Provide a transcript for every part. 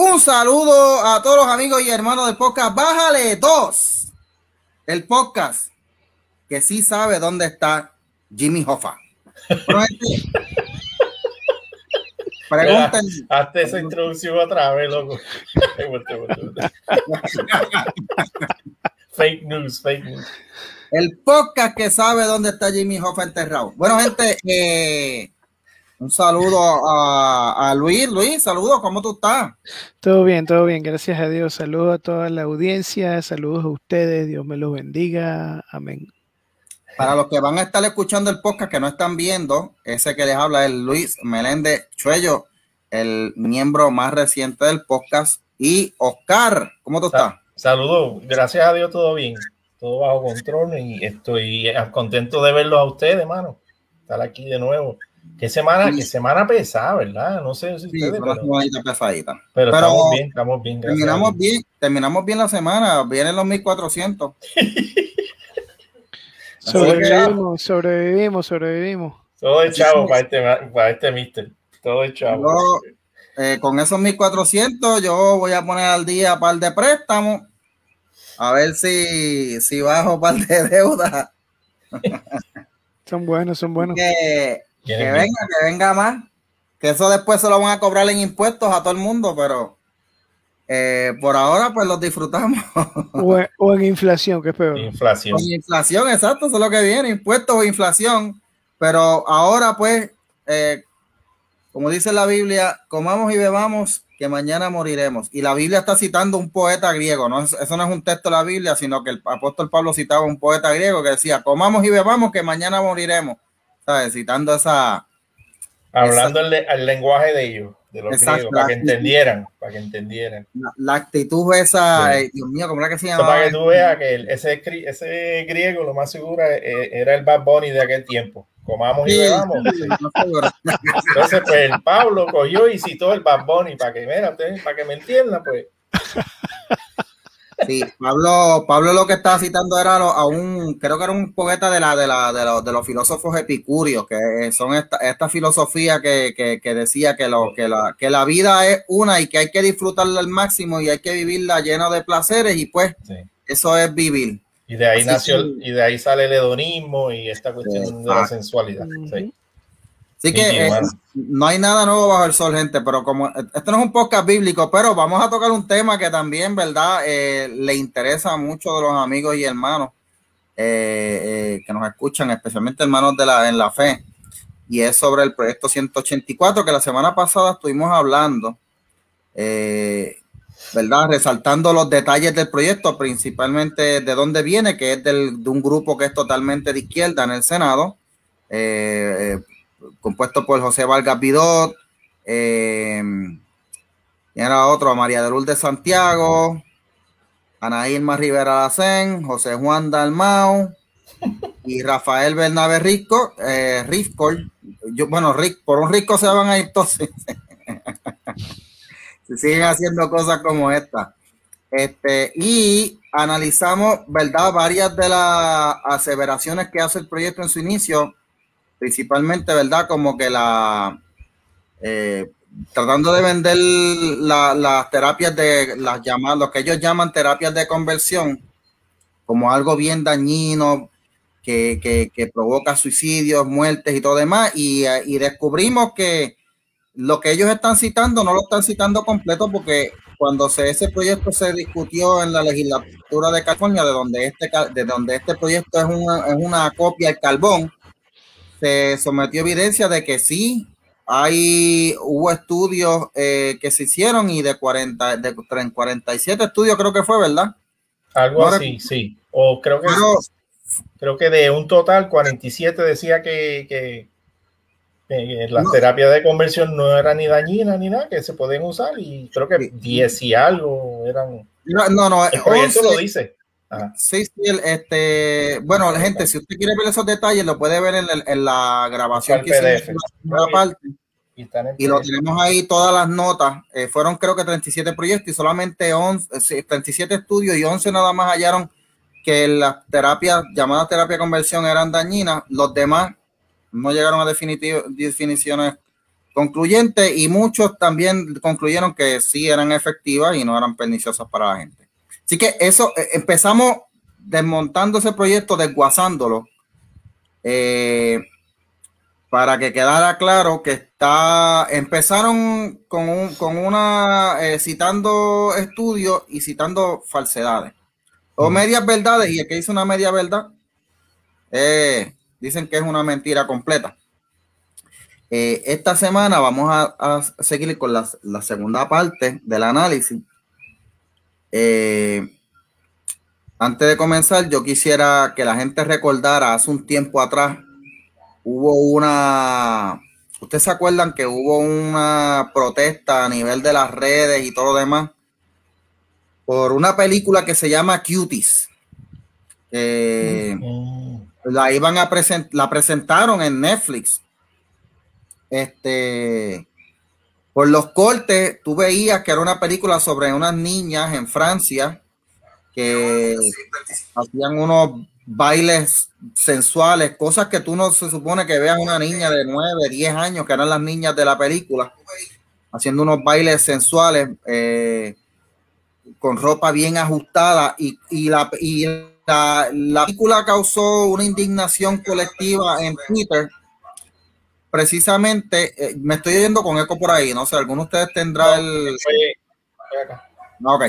Un saludo a todos los amigos y hermanos del podcast. Bájale dos. El podcast que sí sabe dónde está Jimmy Hoffa. Pregunten. Hazte esa introducción otra vez, loco. fake news, fake news. El podcast que sabe dónde está Jimmy Hoffa enterrado. Bueno, gente, eh, un saludo a, Luis. Luis, saludos, ¿cómo tú estás? Todo bien, todo bien, gracias a Dios. Saludos a toda la audiencia, saludos a ustedes, Dios me los bendiga. Amén. Para los que van a estar escuchando el podcast que no están viendo, ese que les habla es Luis Meléndez Chuello, el miembro más reciente del podcast. Y Oscar, ¿cómo tú estás? Saludos, gracias a Dios, todo bien, todo bajo control y estoy contento de verlos a ustedes, hermano. Estar aquí de nuevo. Qué semana, qué semana pesada, ¿verdad? No sé si ustedes. Sí, pero, pesadita. Pero, estamos bien, estamos bien. Terminamos bien, terminamos bien la semana, vienen los 1400. sobrevivimos, sobrevivimos, sobrevivimos. Todo es chavo para este, para este mister. Todo es chavo. Eh, con esos 1400 yo voy a poner al día un par de préstamos. A ver si, si bajo un par de deuda. son buenos, son buenos. Que venga, que venga más. Que eso después se lo van a cobrar en impuestos a todo el mundo, pero eh, por ahora pues los disfrutamos. O en, inflación, que es peor. Inflación. inflación, exacto, eso es lo que viene, impuestos o inflación. Pero ahora pues, eh, como dice la Biblia, comamos y bebamos que mañana moriremos. Y la Biblia está citando un poeta griego, ¿no? Eso no es un texto de la Biblia, sino que el apóstol Pablo citaba un poeta griego que decía, comamos y bebamos que mañana moriremos. Citando esa... Hablando El, lenguaje de ellos, de los griegos, para que entendieran, para que entendieran. La, actitud esa, Dios mío, ¿cómo era que se llama? Para que tú veas que ese, ese griego, lo más seguro, eh, era el Bad Bunny de aquel tiempo. Comamos y bebamos. Entonces, pues el Pablo cogió y citó el Bad Bunny para que, mira, para que me entiendan, pues. Sí, Pablo, Pablo lo que estaba citando era a un, creo que era un poeta de la, de la, de, los, filósofos epicúreos, que son esta, esta filosofía que, decía que lo, que la, que la vida es una y que hay que disfrutarla al máximo y hay que vivirla llena de placeres, y pues eso es vivir. Y de ahí nació, y de ahí sale el hedonismo y esta cuestión de la sensualidad. Sí. Así que eh, no hay nada nuevo bajo el sol, gente, pero como esto no es un podcast bíblico, pero vamos a tocar un tema que también, ¿verdad? Eh, le interesa a muchos de los amigos y hermanos eh, que nos escuchan, especialmente hermanos de la, en la fe, y es sobre el proyecto 184 que la semana pasada estuvimos hablando, ¿verdad? Resaltando los detalles del proyecto, principalmente de dónde viene, que es del, de un grupo que es totalmente de izquierda en el Senado. Eh, compuesto por José Vargas Vidot, eh, era otro, María de Lourdes Santiago, Ana Irma Rivera Lacén, José Juan Dalmau y Rafael Bernabe Rico, eh, Yo, bueno, Rick, por un rico se van a ir todos. se siguen haciendo cosas como esta. Este, y analizamos, ¿verdad? Varias de las aseveraciones que hace el proyecto en su inicio principalmente, ¿verdad? Como que la... Eh, tratando de vender las terapias de las llamadas, lo que ellos llaman terapias de conversión, como algo bien dañino, que, provoca suicidios, muertes y todo demás, y, y, descubrimos que lo que ellos están citando no lo están citando completo porque cuando se, ese proyecto se discutió en la legislatura de California, de donde este, de donde este proyecto es una, es una copia del carbón, se sometió evidencia de que sí hay, hubo estudios eh, que se hicieron y de 40, de 47 estudios creo que fue, ¿verdad? Algo así, sí. O creo que, creo que de un total, 47 decía que, que, las terapias de conversión no eran ni dañinas ni nada, que se pueden usar y creo que 10 y algo eran. No, no, no el proyecto lo dice. Sí, sí, este, bueno, la gente, si usted quiere ver esos detalles, lo puede ver en, la grabación que hicimos en la parte. Y, lo tenemos ahí todas las notas. Eh, fueron creo que 37 proyectos y solamente 11, 37 eh, estudios y 11 nada más hallaron que las terapias llamadas terapia de conversión eran dañinas. Los demás no llegaron a definiciones concluyente y muchos también concluyeron que sí eran efectivas y no eran perniciosas para la gente. Así que eso, eh, empezamos desmontando ese proyecto, desguazándolo, eh, para que quedara claro que está, empezaron con, un, con una, eh, citando estudios y citando falsedades, o medias verdades, y el que dice una media verdad, dicen que es una mentira completa. Esta semana vamos a, seguir con la, segunda parte del análisis. Eh, antes de comenzar, yo quisiera que la gente recordara, hace un tiempo atrás, hubo una, ¿ustedes se acuerdan que hubo una protesta a nivel de las redes y todo lo demás? Por una película que se llama Cuties. Mm. La iban a presentar, la presentaron en Netflix este, por los cortes, tú veías que era una película sobre unas niñas en Francia que hacían unos bailes sensuales, cosas que tú no se supone que veas una niña de 9, 10 años, que eran las niñas de la película, haciendo unos bailes sensuales eh, con ropa bien ajustada. Y, la, y la, la película causó una indignación colectiva en Twitter precisamente, eh, me estoy yendo con eco por ahí, no sé, alguno de ustedes tendrá el... Ok.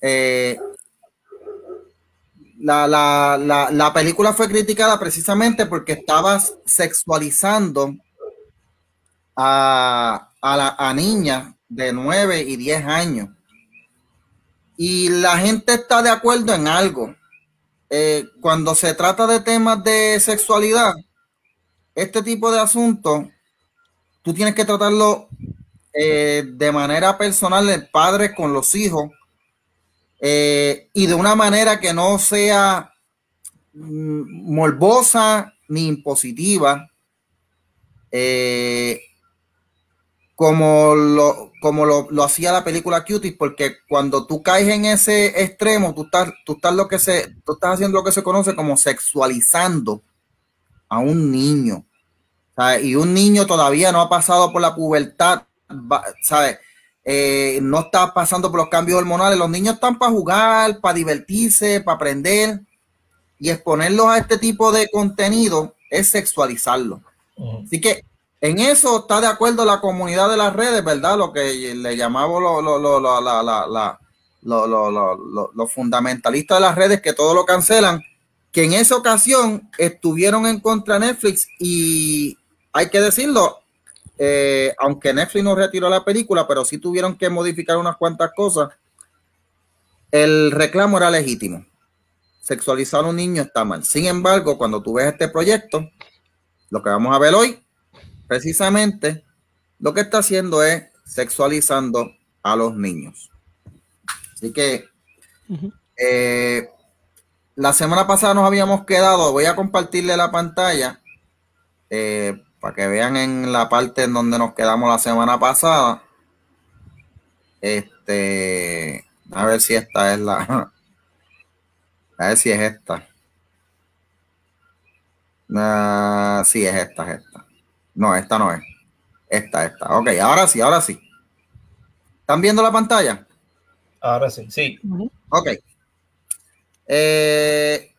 Eh, la, la, la, película fue criticada precisamente porque estaba sexualizando a, a, la, a niñas de 9 y 10 años. Y la gente está de acuerdo en algo. Eh, cuando se trata de temas de sexualidad, este tipo de asuntos, tú tienes que tratarlo eh, de manera personal, el padre con los hijos, eh, y de una manera que no sea mm, morbosa ni impositiva, eh, como, lo, como lo, hacía la película Cutie, porque cuando tú caes en ese extremo, tú estás, tú estás, lo que se, tú estás haciendo lo que se conoce como sexualizando a un niño. Y un niño todavía no ha pasado por la pubertad, ¿sabes? Eh, no está pasando por los cambios hormonales. Los niños están para jugar, para divertirse, para aprender. Y exponerlos a este tipo de contenido es sexualizarlo. Así que en eso está de acuerdo la comunidad de las redes, ¿verdad? Lo que le llamamos los fundamentalistas de las redes que todo lo cancelan, que en esa ocasión estuvieron en contra de Netflix y hay que decirlo, eh, aunque Netflix no retiró la película, pero sí tuvieron que modificar unas cuantas cosas, el reclamo era legítimo. Sexualizar a un niño está mal. Sin embargo, cuando tú ves este proyecto, lo que vamos a ver hoy, precisamente, lo que está haciendo es sexualizando a los niños. Así que eh, la semana pasada nos habíamos quedado, voy a compartirle la pantalla eh, para que vean en la parte en donde nos quedamos la semana pasada. Este, a ver si esta es la, a ver si es esta. Uh, sí, es esta, es esta. No, esta no es. Esta, esta. Ok, ahora sí, ahora sí. ¿Están viendo la pantalla? Ahora sí, sí. Ok. Eh,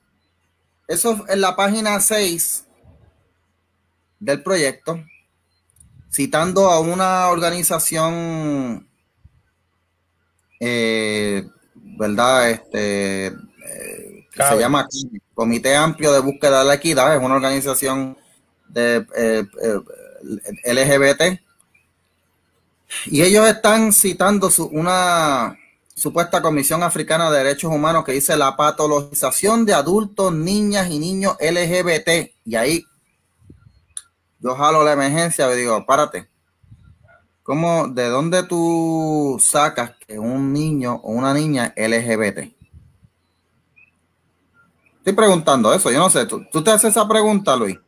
eso es la página 6 del proyecto, citando a una organización, eh, ¿verdad? Este, eh, que se llama Comité Amplio de Búsqueda de la Equidad, es una organización de eh, LGBT. Y ellos están citando una supuesta Comisión Africana de Derechos Humanos que dice la patologización de adultos, niñas y niños LGBT. Y ahí yo jalo la emergencia y digo, párate. ¿Cómo, de dónde tú sacas que un niño o una niña LGBT? Estoy preguntando eso, yo no sé. ¿Tú, te haces esa pregunta, Luis?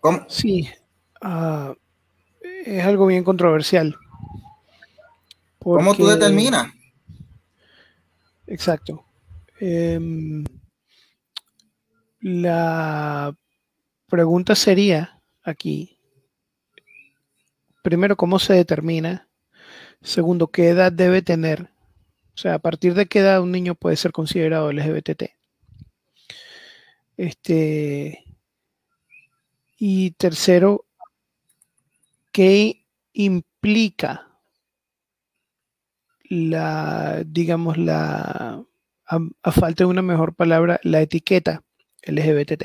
¿Cómo? Sí. Ah, es algo bien controversial. ¿Cómo tú determinas? Exacto. Em, la pregunta sería aquí, primero, cómo se determina. Segundo, qué edad debe tener. O sea, a partir de qué edad un niño puede ser considerado LGBT. Este, y tercero, ¿qué implica la, digamos, la, a, falta de una mejor palabra, la etiqueta LGBT?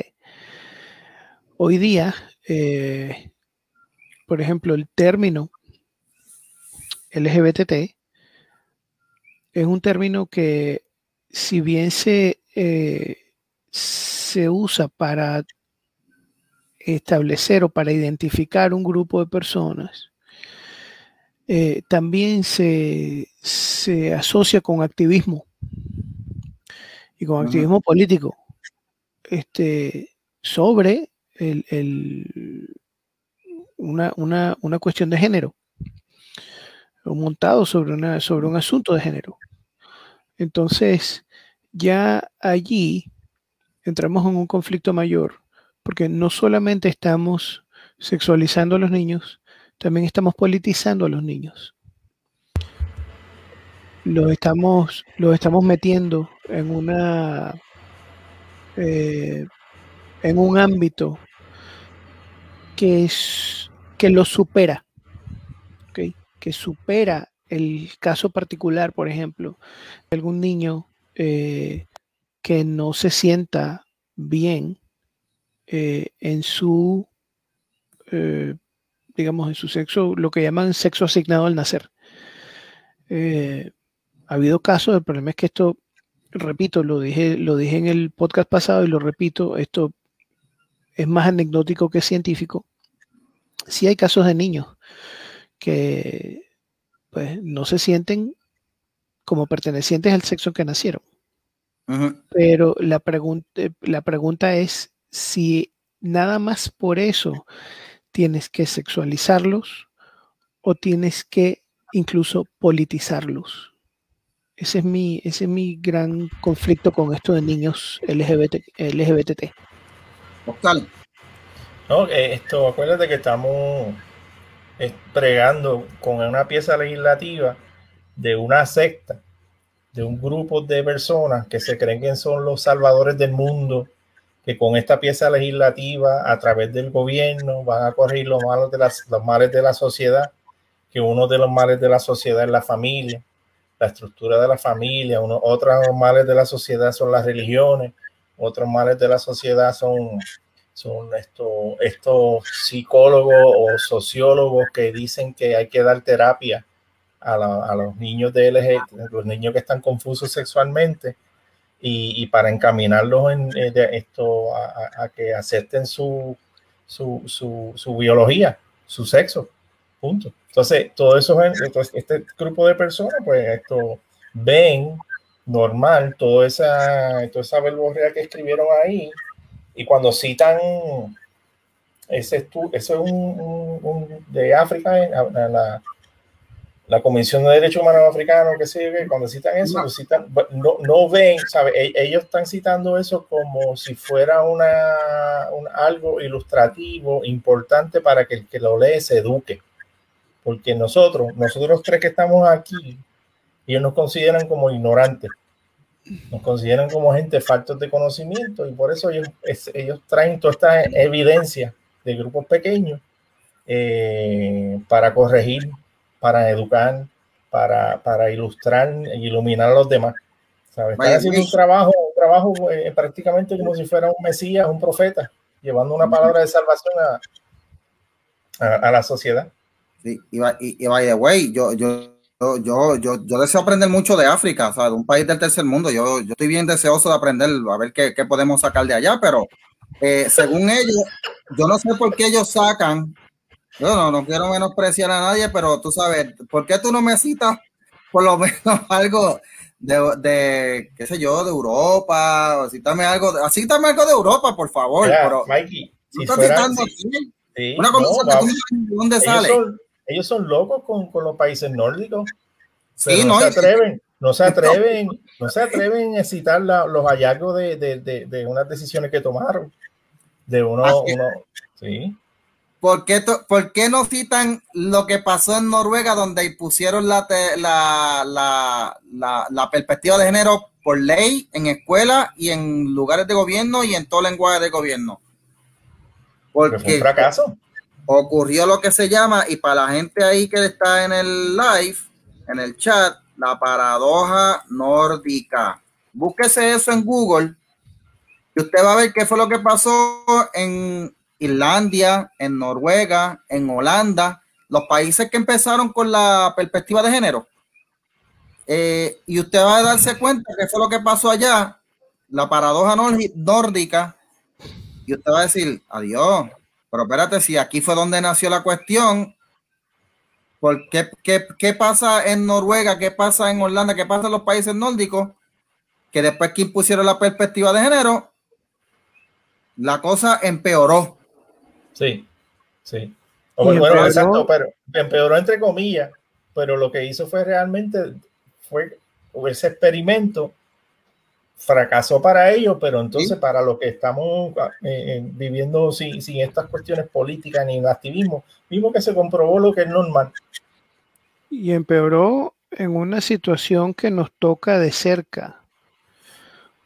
Hoy día, eh, por ejemplo, el término LGBT es un término que, si bien se, eh, se usa para establecer o para identificar un grupo de personas, eh, también se, asocia con activismo y con activismo político este, sobre el, una, una, cuestión de género, montado sobre, una, sobre un asunto de género. Entonces, ya allí entramos en un conflicto mayor, porque no solamente estamos sexualizando a los niños, también estamos politizando a los niños. Los estamos, los estamos metiendo en una eh, en un ámbito que es que lo supera, que supera el caso particular, por ejemplo, de algún niño eh, que no se sienta bien eh, en su, eh, digamos, en su sexo, lo que llaman sexo asignado al nacer. ha habido casos, el problema es que esto, repito, lo dije, lo dije en el podcast pasado y lo repito, esto es más anecdótico que científico. Sí hay casos de niños que pues no se sienten como pertenecientes al sexo que nacieron. Pero la, la pregunta es si nada más por eso tienes que sexualizarlos o tienes que incluso politizarlos. Ese es mi, ese es mi gran conflicto con esto de niños LGBT, LGBTT. No, eh, esto, acuérdate que estamos pregando con una pieza legislativa de una secta, de un grupo de personas que se creen que son los salvadores del mundo, que con esta pieza legislativa a través del gobierno van a corregir los males de, los males de la sociedad, que uno de los males de la sociedad es la familia, la estructura de la familia, uno, otros males de la sociedad son las religiones, otros males de la sociedad son son estos, estos psicólogos o sociólogos que dicen que hay que dar terapia a, los niños de LG, los niños que están confusos sexualmente, y, para encaminarlos en, eh, esto a, que acepten su, su, biología, su sexo. Punto. Entonces, todo eso, este grupo de personas, pues esto ven normal toda esa, toda esa verborrea que escribieron ahí y cuando citan ese, es un, de África, la, la Comisión de Derechos Humanos Africanos, que sigue, cuando citan eso, no. citan, no, no ven, ¿sabe? E, ellos están citando eso como si fuera una, un, algo ilustrativo, importante para que el que lo lee se eduque. Porque nosotros, nosotros tres que estamos aquí, ellos nos consideran como ignorantes nos consideran como gente faltos de conocimiento y por eso ellos, ellos traen toda esta evidencia de grupos pequeños eh, para corregir, para educar, para, para ilustrar e iluminar a los demás. ¿sabes? Están haciendo un trabajo, un trabajo eh, prácticamente como si fuera un mesías, un profeta, llevando una palabra de salvación a, a, la sociedad. Sí, y, y, y by the way, yo, yo yo, yo, yo, deseo aprender mucho de África, o sea, de un país del tercer mundo. Yo, yo estoy bien deseoso de aprender, a ver qué, qué podemos sacar de allá, pero eh, según ellos, yo no sé por qué ellos sacan, yo no, no quiero menospreciar a nadie, pero tú sabes, ¿por qué tú no me citas por lo menos algo de, de qué sé yo, de Europa? O cítame algo, cítame algo de Europa, por favor. pero, Mikey, si estás citando aquí, una conversación que ¿dónde sale? Ellos son locos con, con los países nórdicos. Sí, no, se atreven, no se atreven, no se atreven a citar los hallazgos de, de, de, unas decisiones que tomaron. De uno, uno sí. ¿Por qué, ¿Por qué, no citan lo que pasó en Noruega, donde pusieron la, la, la, la, perspectiva de género por ley en escuelas y en lugares de gobierno y en todo lenguaje de gobierno? Porque fue un fracaso. Ocurrió lo que se llama, y para la gente ahí que está en el live, en el chat, la paradoja nórdica. Búsquese eso en Google y usted va a ver qué fue lo que pasó en Irlandia, en Noruega, en Holanda, los países que empezaron con la perspectiva de género. Eh, y usted va a darse cuenta qué fue lo que pasó allá, la paradoja nórdica, y usted va a decir, adiós, pero espérate, si aquí fue donde nació la cuestión, ¿por qué, qué pasa en Noruega? ¿Qué pasa en Holanda? ¿Qué pasa en los países nórdicos? Que después que impusieron la perspectiva de género, la cosa empeoró. Sí, sí. bueno, exacto, pero empeoró entre comillas, pero lo que hizo fue realmente, fue ese experimento fracasó para ellos, pero entonces para lo que estamos eh, eh, viviendo sin, sin, estas cuestiones políticas ni activismo, vimos que se comprobó lo que es normal. Y empeoró en una situación que nos toca de cerca,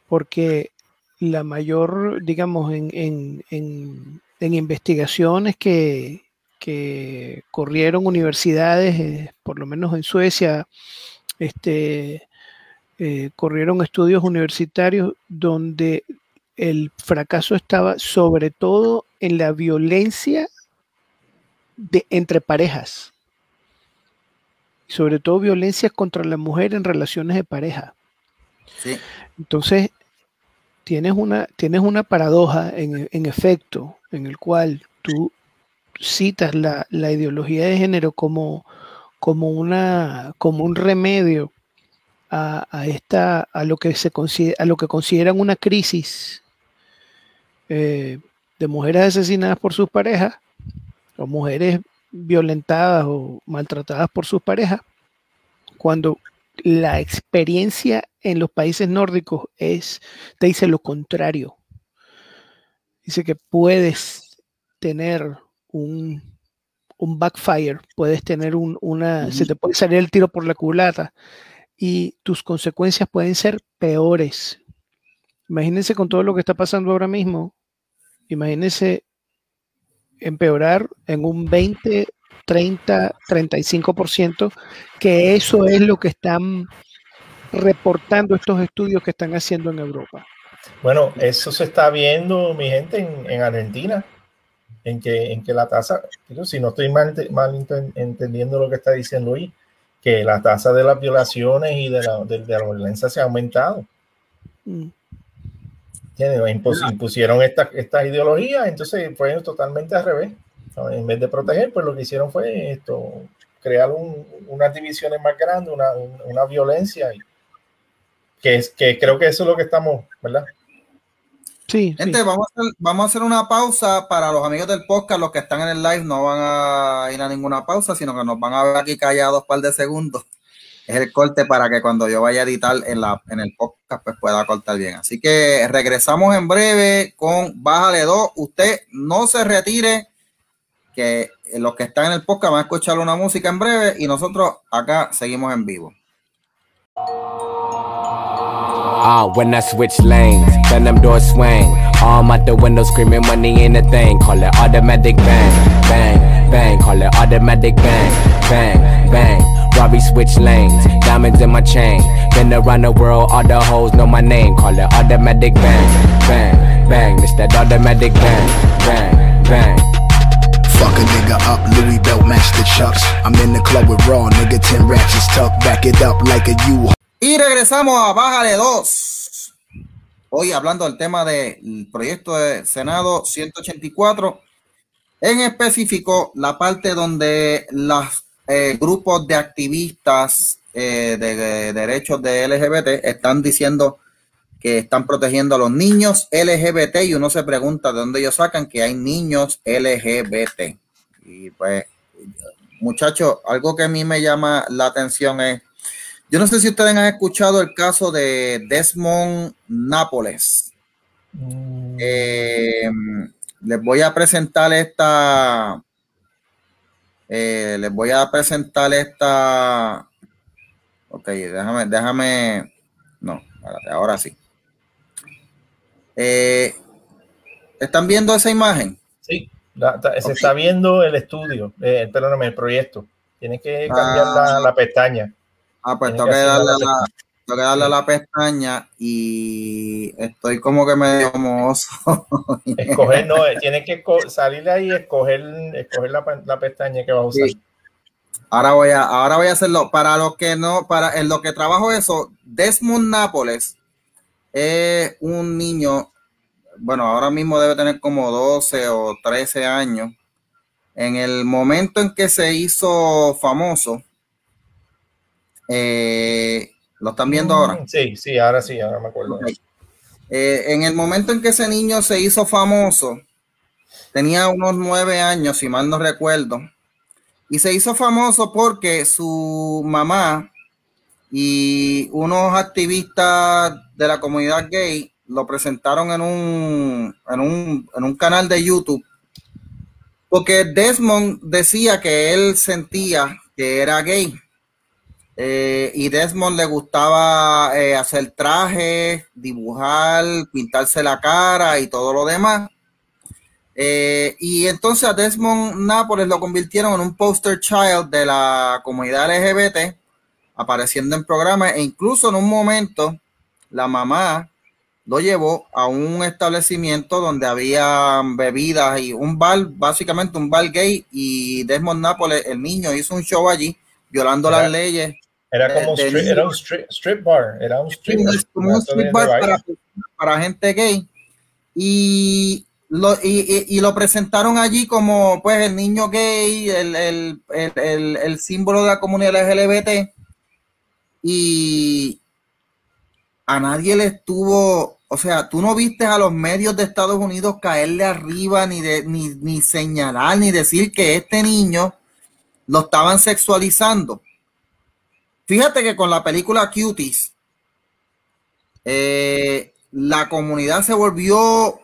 porque la mayor, digamos, en, en, en, en investigaciones que, que, corrieron universidades, eh, por lo menos en Suecia, este, eh, corrieron estudios universitarios donde el fracaso estaba sobre todo en la violencia de, entre parejas, sobre todo violencia contra la mujer en relaciones de pareja. Entonces, tienes una, tienes una paradoja en, efecto, en el cual tú citas la, ideología de género como, como, una, como un remedio a, esta, a, lo que se considera, a lo que consideran una crisis eh, de mujeres asesinadas por sus parejas, o mujeres violentadas o maltratadas por sus parejas, cuando la experiencia en los países nórdicos es, te dice lo contrario. Dice que puedes tener un, un backfire, puedes tener un, una, se te puede salir el tiro por la culata y tus consecuencias pueden ser peores. Imagínense con todo lo que está pasando ahora mismo, imagínense empeorar en un 20 30, 35%, que eso es lo que están reportando estos estudios que están haciendo en Europa. Bueno, eso se está viendo, mi gente, en, Argentina, en que, en que la tasa, si no estoy mal, mal entendiendo lo que está diciendo hoy, que la tasa de las violaciones y de la, de, la violencia se ha aumentado. Mm. Impusieron estas esta ideologías, entonces fue totalmente al revés. En vez de proteger, pues lo que hicieron fue esto, crear unas divisiones más grandes, una, violencia, que, es, que creo que eso es lo que estamos, ¿verdad? Sí. Gente, Vamos, a hacer, una pausa para los amigos del podcast, los que están en el live no van a ir a ninguna pausa, sino que nos van a ver aquí callados un par de segundos. Es el corte para que cuando yo vaya a editar en, la, en el podcast, pues pueda cortar bien. Así que regresamos en breve con Bájale 2. Usted no se retire que los que están en el podcast van a escuchar una música en breve y nosotros acá seguimos en vivo. Ah, when I switch lanes, then them doors swing. Arm out the window screaming money ain't a thing. Call it automatic bang, bang, bang. Call it automatic bang, bang, bang. Robbie switch lanes, diamonds in my chain. Been around the world, all the hoes know my name. Call it automatic bang, bang, bang. It's that automatic bang, bang, bang. Fuck a nigga up, Louis belt match the chucks. I'm in the club with raw, nigga, 10 ratchets tuck, back it up like a U. Y regresamos a Bájale 2. Hoy hablando del tema del proyecto de Senado 184, en específico la parte donde los eh, grupos de activistas eh, de, de derechos de LGBT están diciendo que están protegiendo a los niños LGBT y uno se pregunta de dónde ellos sacan que hay niños LGBT. Y pues, muchachos, algo que a mí me llama la atención es, yo no sé si ustedes han escuchado el caso de Desmond Nápoles. Mm. Eh, les voy a presentar esta. Eh, les voy a presentar esta. Ok, déjame, déjame. No, ahora sí. Eh, ¿Están viendo esa imagen? Sí, se está viendo el estudio, eh, perdóname, el proyecto. Tienes que cambiar la, la, pestaña. Ah, pues tengo que, darle a la, tengo que darle a la pestaña y estoy como que medio mozo. Escoger, no, tienes que salir de ahí y escoger, escoger la, la, pestaña que vas a usar. Ahora voy a, ahora voy a hacerlo. Para los que no, para en lo que trabajo eso, Desmond Nápoles es un niño, bueno, ahora mismo debe tener como 12 o 13 años. En el momento en que se hizo famoso, eh, ¿Lo están viendo ahora? Mm, sí, sí, ahora sí, ahora me acuerdo. Eh, en el momento en que ese niño se hizo famoso, tenía unos nueve años, si mal no recuerdo, y se hizo famoso porque su mamá y unos activistas de la comunidad gay lo presentaron en un, en un, en un canal de YouTube. Porque Desmond decía que él sentía que era gay eh, y Desmond le gustaba eh, hacer trajes, dibujar, pintarse la cara y todo lo demás. Eh, y entonces a Desmond Nápoles lo convirtieron en un poster child de la comunidad LGBT, apareciendo en programas e incluso en un momento la mamá lo llevó a un establecimiento donde había bebidas y un bar, básicamente un bar gay y Desmond Nápoles, el niño, hizo un show allí violando las leyes era como un strip, bar, era un strip, bar para, gente gay. Y lo, y, lo presentaron allí como pues el niño gay, el, el, el, el, símbolo de la comunidad LGBT. Y a nadie le estuvo, o sea, tú no viste a los medios de Estados Unidos caerle arriba, ni, de, ni, ni señalar, ni decir que este niño lo estaban sexualizando. Fíjate que con la película Cuties, eh, la comunidad se volvió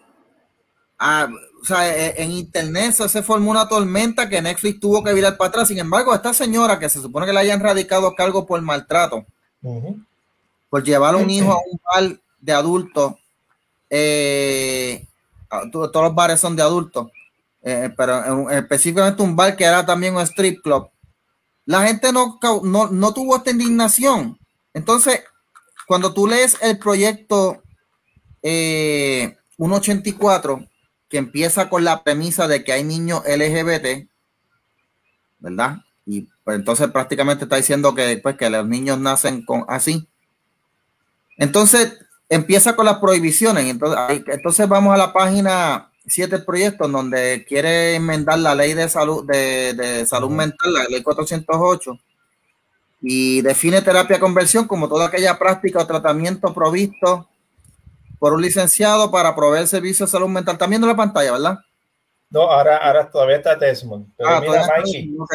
a, o sea, e, en internet se formó una tormenta que Netflix tuvo que virar para atrás. Sin embargo, esta señora que se supone que le hayan radicado a cargo por maltrato, por llevar a un hijo a un bar de adultos, eh, todos los bares son de adultos, eh, pero específicamente un bar que era también un strip club la gente no, no, tuvo esta indignación. Entonces, cuando tú lees el proyecto 184, eh, que empieza con la premisa de que hay niños LGBT, ¿verdad? Y pues, entonces prácticamente está diciendo que, pues, que los niños nacen con así. Entonces empieza con las prohibiciones. Entonces, entonces vamos a la página siete proyectos donde quiere enmendar la ley de salud de, salud mental, la ley 408, y define terapia conversión como toda aquella práctica o tratamiento provisto por un licenciado para proveer servicios de salud mental. También en la pantalla, ¿verdad? No, ahora, ahora todavía está Desmond. Ah,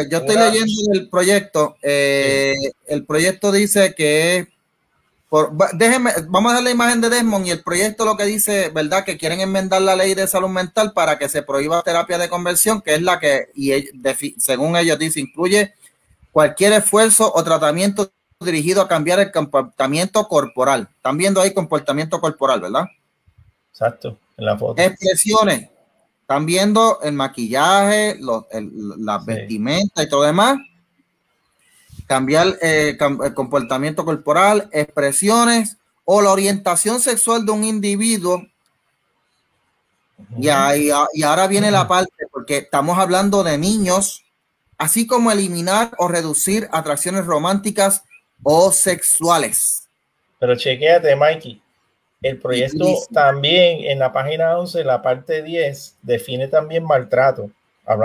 yo estoy leyendo el proyecto. Eh, el proyecto dice que déjenme, vamos a dar la imagen de Desmond y el proyecto lo que dice, ¿verdad? Que quieren enmendar la ley de salud mental para que se prohíba terapia de conversión, que es la que, y según ellos dice, incluye cualquier esfuerzo o tratamiento dirigido a cambiar el comportamiento corporal. Están viendo ahí comportamiento corporal, ¿verdad? Exacto, en la foto. Expresiones. Están viendo el maquillaje, los, las vestimentas y todo demás cambiar eh, el comportamiento corporal, expresiones o la orientación sexual de un individuo. y, y, ahora viene la parte, porque estamos hablando de niños, así como eliminar o reducir atracciones románticas o sexuales. Pero chequéate, Mikey. El proyecto también en la página 11, la parte 10, define también maltrato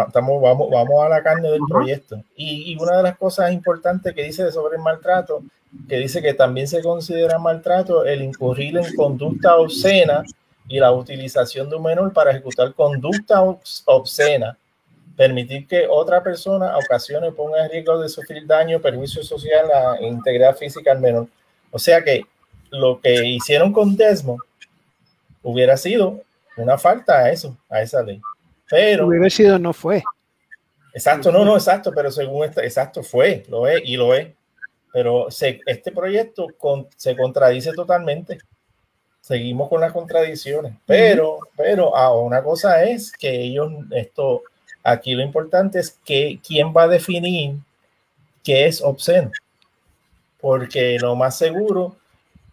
estamos, vamos, vamos a la carne del proyecto. Y, una de las cosas importantes que dice sobre el maltrato, que dice que también se considera maltrato el incurrir en conducta obscena y la utilización de un menor para ejecutar conducta obscena, permitir que otra persona ocasione ponga en riesgo de sufrir daño, perjuicio social a integridad física al menor. O sea que lo que hicieron con Desmond hubiera sido una falta a eso, a esa ley. Pero. Hubiera sido, no fue. Exacto, no, no, exacto, pero según esta, exacto, fue, lo es y lo es. Pero se, este proyecto se contradice totalmente. Seguimos con las contradicciones. Pero, pero ah, una cosa es que ellos, esto, aquí lo importante es que quién va a definir qué es obsceno. Porque lo más seguro,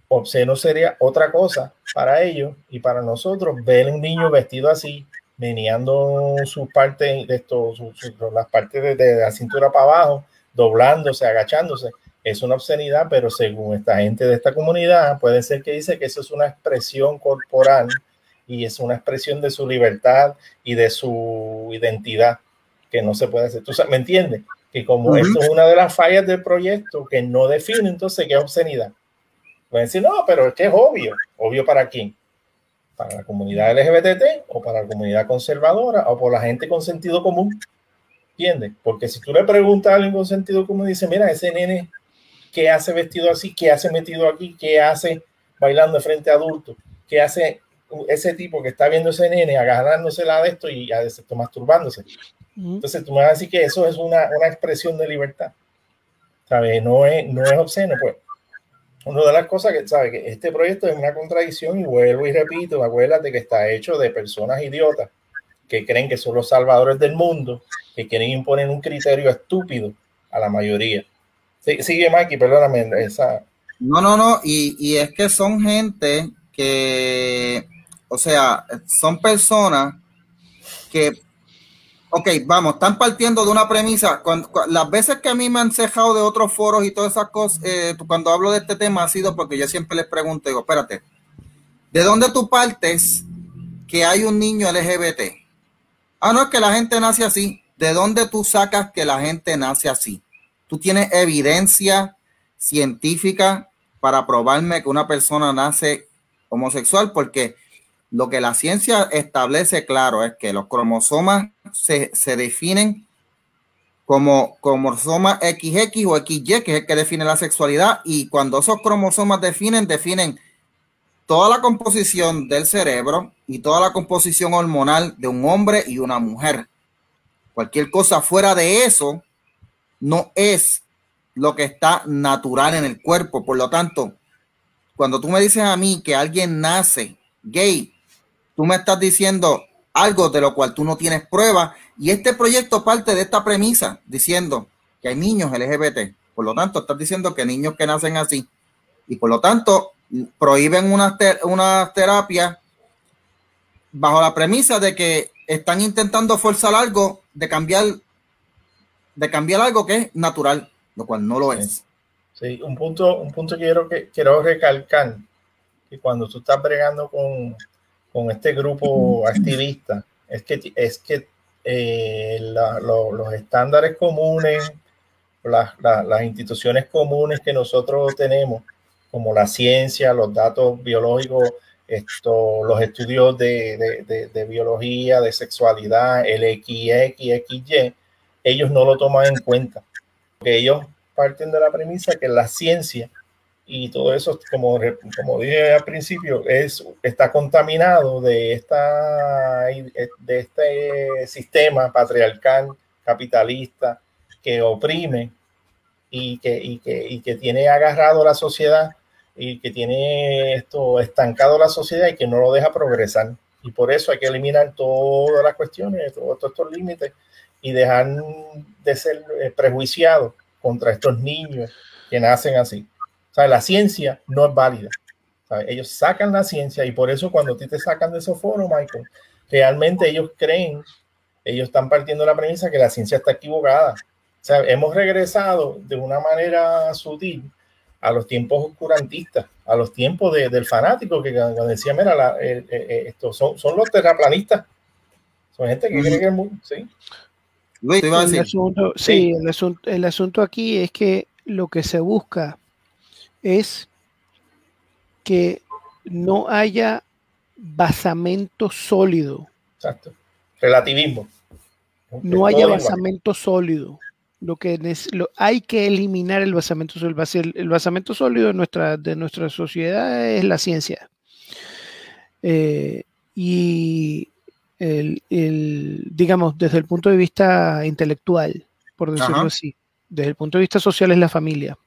obsceno sería otra cosa para ellos y para nosotros ver un niño vestido así, meneando su parte de esto, las partes de, la cintura para abajo, doblándose, agachándose. Es una obscenidad, pero según esta gente de esta comunidad, puede ser que dice que eso es una expresión corporal y es una expresión de su libertad y de su identidad que no se puede hacer. ¿Tú me entiendes? Que como esto es una de las fallas del proyecto que no define entonces qué es obscenidad. Pueden decir, no, pero es que es obvio. ¿Obvio para quién? Para la comunidad LGBT o para la comunidad conservadora o por la gente con sentido común. ¿Entiendes? Porque si tú le preguntas a alguien con sentido común, dice, mira, ese nene, ¿qué hace vestido así? ¿Qué hace metido aquí? ¿Qué hace bailando frente a adultos? ¿Qué hace ese tipo que está viendo ese nene agarrándose la de esto y a esto masturbándose? Entonces tú me vas a decir que eso es una, una expresión de libertad. ¿Sabes? No es, no es obsceno, pues una de las cosas que sabe que este proyecto es una contradicción y vuelvo y repito, acuérdate que está hecho de personas idiotas que creen que son los salvadores del mundo, que quieren imponer un criterio estúpido a la mayoría. sigue Mikey, perdóname, esa... No, no, no, y, y es que son gente que, o sea, son personas que Ok, vamos, están partiendo de una premisa. Cuando, las veces que a mí me han cejado de otros foros y todas esas cosas, eh, cuando hablo de este tema ha sido porque yo siempre les pregunto, digo, espérate, ¿de dónde tú partes que hay un niño LGBT? Ah, no, es que la gente nace así. ¿De dónde tú sacas que la gente nace así? ¿Tú tienes evidencia científica para probarme que una persona nace homosexual? Porque lo que la ciencia establece claro es que los cromosomas se, definen como cromosomas XX o XY, que es el que define la sexualidad, y cuando esos cromosomas definen, definen toda la composición del cerebro y toda la composición hormonal de un hombre y una mujer. Cualquier cosa fuera de eso no es lo que está natural en el cuerpo. Por lo tanto, cuando tú me dices a mí que alguien nace gay, tú me estás diciendo algo de lo cual tú no tienes prueba y este proyecto parte de esta premisa diciendo que hay niños LGBT. Por lo tanto, estás diciendo que niños que nacen así y por lo tanto prohíben una, una terapia bajo la premisa de que están intentando forzar algo de cambiar de cambiar algo que es natural, lo cual no lo es. Sí, un punto, un punto que quiero, que quiero recalcar, que cuando tú estás bregando con, con este grupo activista es que, es que eh, los estándares comunes, las, instituciones comunes que nosotros tenemos, como la ciencia, los datos biológicos, esto, los estudios de, biología, de sexualidad, el XX, XY, ellos no lo toman en cuenta. Porque ellos parten de la premisa que la ciencia y todo eso, como, como dije al principio, es, está contaminado de, esta, de este sistema patriarcal, capitalista, que oprime y que, y que, y que tiene agarrado la sociedad y que tiene esto estancado la sociedad y que no lo deja progresar. Y por eso hay que eliminar todas las cuestiones, todos estos límites y dejar de ser eh, prejuiciados contra estos niños que nacen así la ciencia no es válida. Ellos sacan la ciencia y por eso cuando ti te sacan de esos foros, Michael, realmente ellos creen, ellos están partiendo la premisa que la ciencia está equivocada. O sea, hemos regresado de una manera sutil a los tiempos oscurantistas, a los tiempos del fanático que decía, mira, estos son, son, los terraplanistas. Son gente que cree que el mundo, ¿sí? El asunto, sí, el asunto, el asunto aquí es que lo que se busca es que no haya basamento sólido. Exacto. Relativismo. No haya basamento sólido. Lo que lo, hay que eliminar el basamento sólido. El, basamento sólido de nuestra, de nuestra sociedad es la ciencia. Eh, y el, digamos, desde el punto de vista intelectual, por decirlo así, desde el punto de vista social es la familia.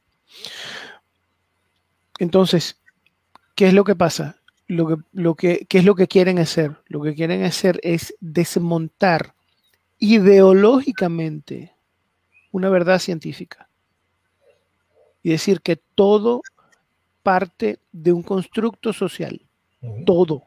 Entonces, ¿qué es lo que pasa? Lo que, lo que, ¿Qué es lo que quieren hacer? Lo que quieren hacer es desmontar ideológicamente una verdad científica y decir que todo parte de un constructo social. Todo.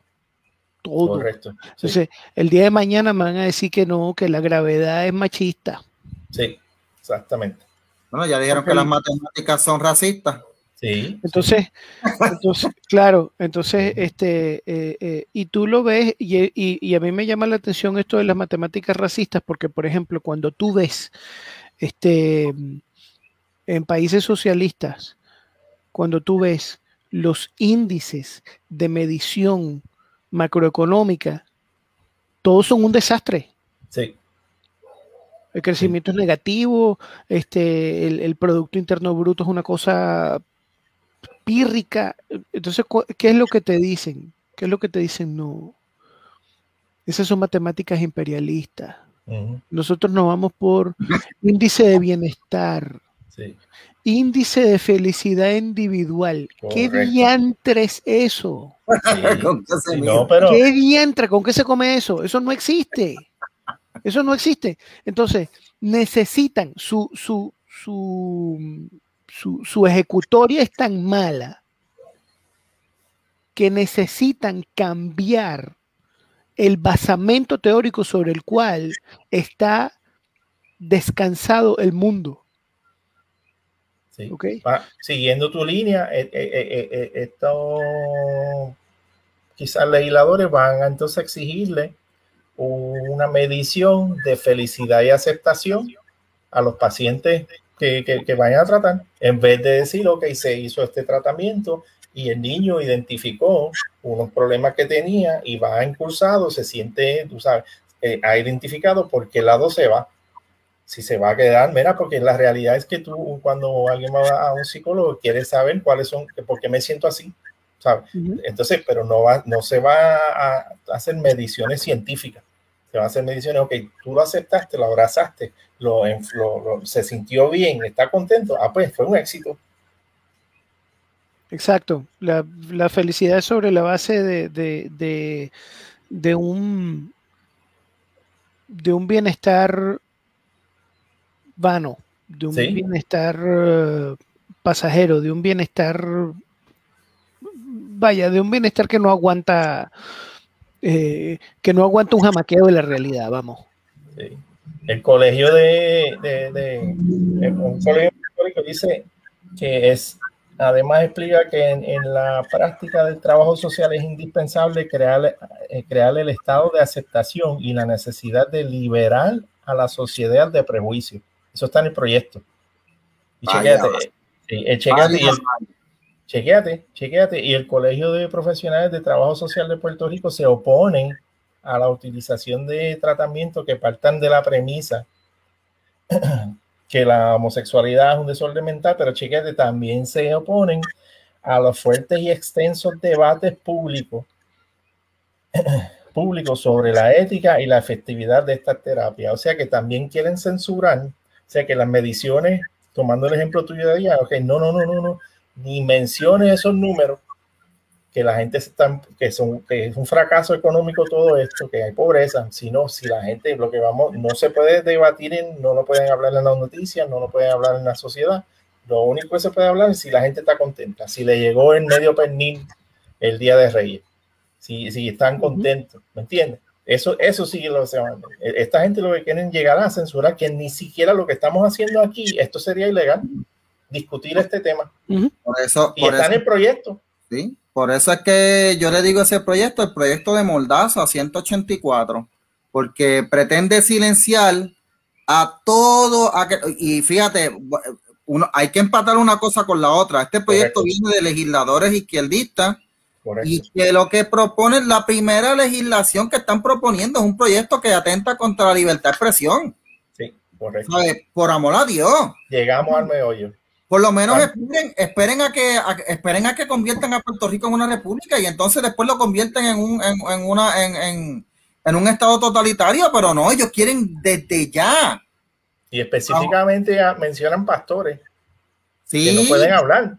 Todo. Correcto. Entonces, el día de mañana me van a decir que no, que la gravedad es machista. Sí, exactamente. Bueno, ya dijeron que las matemáticas son racistas. Sí. Entonces, entonces claro, entonces, este, eh, eh, y tú lo ves, y, y, a mí me llama la atención esto de las matemáticas racistas, porque, por ejemplo, cuando tú ves, este, en países socialistas, cuando tú ves los índices de medición macroeconómica, todos son un desastre. Sí. El crecimiento es negativo, este, el, Producto Interno Bruto es una cosa pírrica. Entonces, ¿qué es lo que te dicen? ¿Qué es lo que te dicen? No. Esas son matemáticas imperialistas. Nosotros nos vamos por índice de bienestar. Índice de felicidad individual. ¿Qué diantre es eso? ¿Qué diantre? ¿Con qué se come eso? Eso no existe. Eso no existe. Entonces, necesitan su, su, su, su, ejecutoria es tan mala que necesitan cambiar el basamento teórico sobre el cual está descansado el mundo. siguiendo tu línea, eh, eh, eh, estos quizás legisladores van a entonces exigirle una medición de felicidad y aceptación a los pacientes que, que, vayan a tratar, en vez de decir, ok, se hizo este tratamiento y el niño identificó unos problemas que tenía y va impulsado, se siente, tú sabes, eh, ha identificado por qué lado se va. Si se va a quedar, mira, porque la realidad es que tú cuando alguien va a un psicólogo quieres saber cuáles son, por qué me siento así, ¿sabes? Entonces, pero no, va, no se va a hacer mediciones científicas se va a hacer mediciones, ok, tú lo aceptaste, lo abrazaste, lo, se sintió bien, está contento, ah, pues fue un éxito. Exacto, la, felicidad es sobre la base de, de, un de un bienestar vano, de un bienestar eh, pasajero, de un bienestar vaya, de un bienestar que no aguanta eh, que no aguanta un jamaqueo de la realidad, vamos. El colegio de, de, un colegio dice que es, además explica que en, la práctica del trabajo social es indispensable crear, eh, crear el estado de aceptación y la necesidad de liberar a la sociedad de prejuicio. Eso está en el proyecto. Y chequéate, chequéate, chequéate. Y el Colegio de Profesionales de Trabajo Social de Puerto Rico se oponen a la utilización de tratamientos que partan de la premisa que la homosexualidad es un desorden mental, pero chequéate, también se oponen a los fuertes y extensos debates públicos públicos sobre la ética y la efectividad de esta terapia. O sea que también quieren censurar, o sea que las mediciones, tomando el ejemplo tuyo de día, ok, no, no, no, no, no, ni mencione esos números, que la gente está, que, son, que es un fracaso económico todo esto, que hay pobreza, sino si la gente, lo que vamos, no se puede debatir, en, no lo pueden hablar en las noticias, no lo pueden hablar en la sociedad, lo único que se puede hablar es si la gente está contenta, si le llegó en medio pernil el día de Reyes, si, si están contentos, ¿me entiendes? Eso, eso sí lo se Esta gente lo que quieren llegar a censurar, que ni siquiera lo que estamos haciendo aquí, esto sería ilegal discutir este tema. Por eso, y está en el proyecto. Sí, por eso es que yo le digo ese proyecto, el proyecto de Moldaza 184, porque pretende silenciar a todo, y fíjate, uno, hay que empatar una cosa con la otra. Este proyecto viene de legisladores izquierdistas y que lo que proponen, la primera legislación que están proponiendo es un proyecto que atenta contra la libertad de expresión. Sí, correcto. Por amor a Dios. Llegamos al meollo. Por lo menos esperen, a que esperen a que conviertan a Puerto Rico en una república y entonces después lo convierten en un, en, una, en, un estado totalitario, pero no, ellos quieren desde ya. Y específicamente mencionan pastores sí, que no pueden hablar.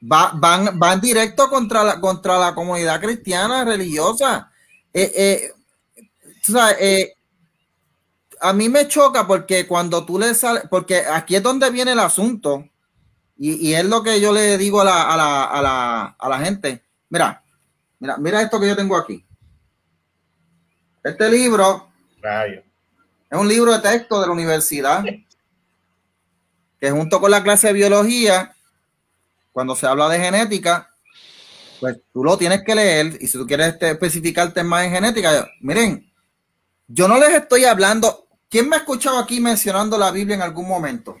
van, van directo contra la, contra la comunidad cristiana religiosa. Eh, eh, eh, a mí me choca porque cuando tú le sales, porque aquí es donde viene el asunto y, es lo que yo le digo a la, a la, a la, a la gente. Mira, mira, mira esto que yo tengo aquí. Este libro es un libro de texto de la universidad que junto con la clase de biología, cuando se habla de genética, pues tú lo tienes que leer y si tú quieres este, especificarte más en genética, miren, yo no les estoy hablando. ¿Quién me ha escuchado aquí mencionando la Biblia en algún momento?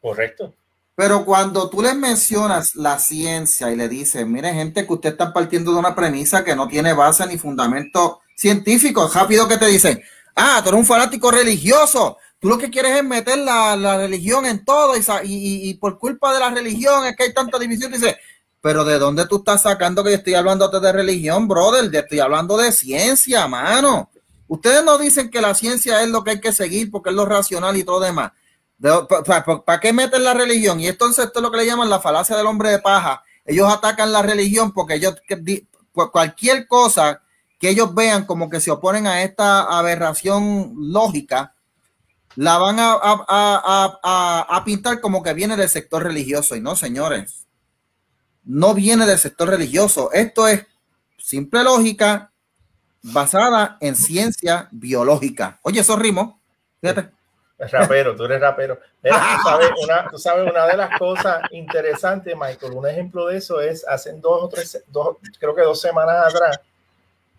Correcto. Pero cuando tú les mencionas la ciencia y le dices, mire gente, que usted está partiendo de una premisa que no tiene base ni fundamento científico, rápido que te dicen, ah, tú eres un fanático religioso, tú lo que quieres es meter la, religión en todo y, por culpa de la religión es que hay tanta división. Dice, pero ¿de dónde tú estás sacando que yo estoy hablando de religión, brother? Yo estoy hablando de ciencia, mano. Ustedes no dicen que la ciencia es lo que hay que seguir porque es lo racional y todo demás. ¿Para qué meten la religión? Y entonces esto es lo que le llaman la falacia del hombre de paja. Ellos atacan la religión porque ellos, cualquier cosa que ellos vean como que se oponen a esta aberración lógica, la van a, pintar como que viene del sector religioso. Y no, señores, no viene del sector religioso. Esto es simple lógica basada en ciencia biológica. Oye, eso rimo. Fíjate. Rapero, tú eres rapero. tú, sabes una, de las cosas interesantes, Michael, un ejemplo de eso es, hace dos o tres, dos, creo que dos semanas atrás,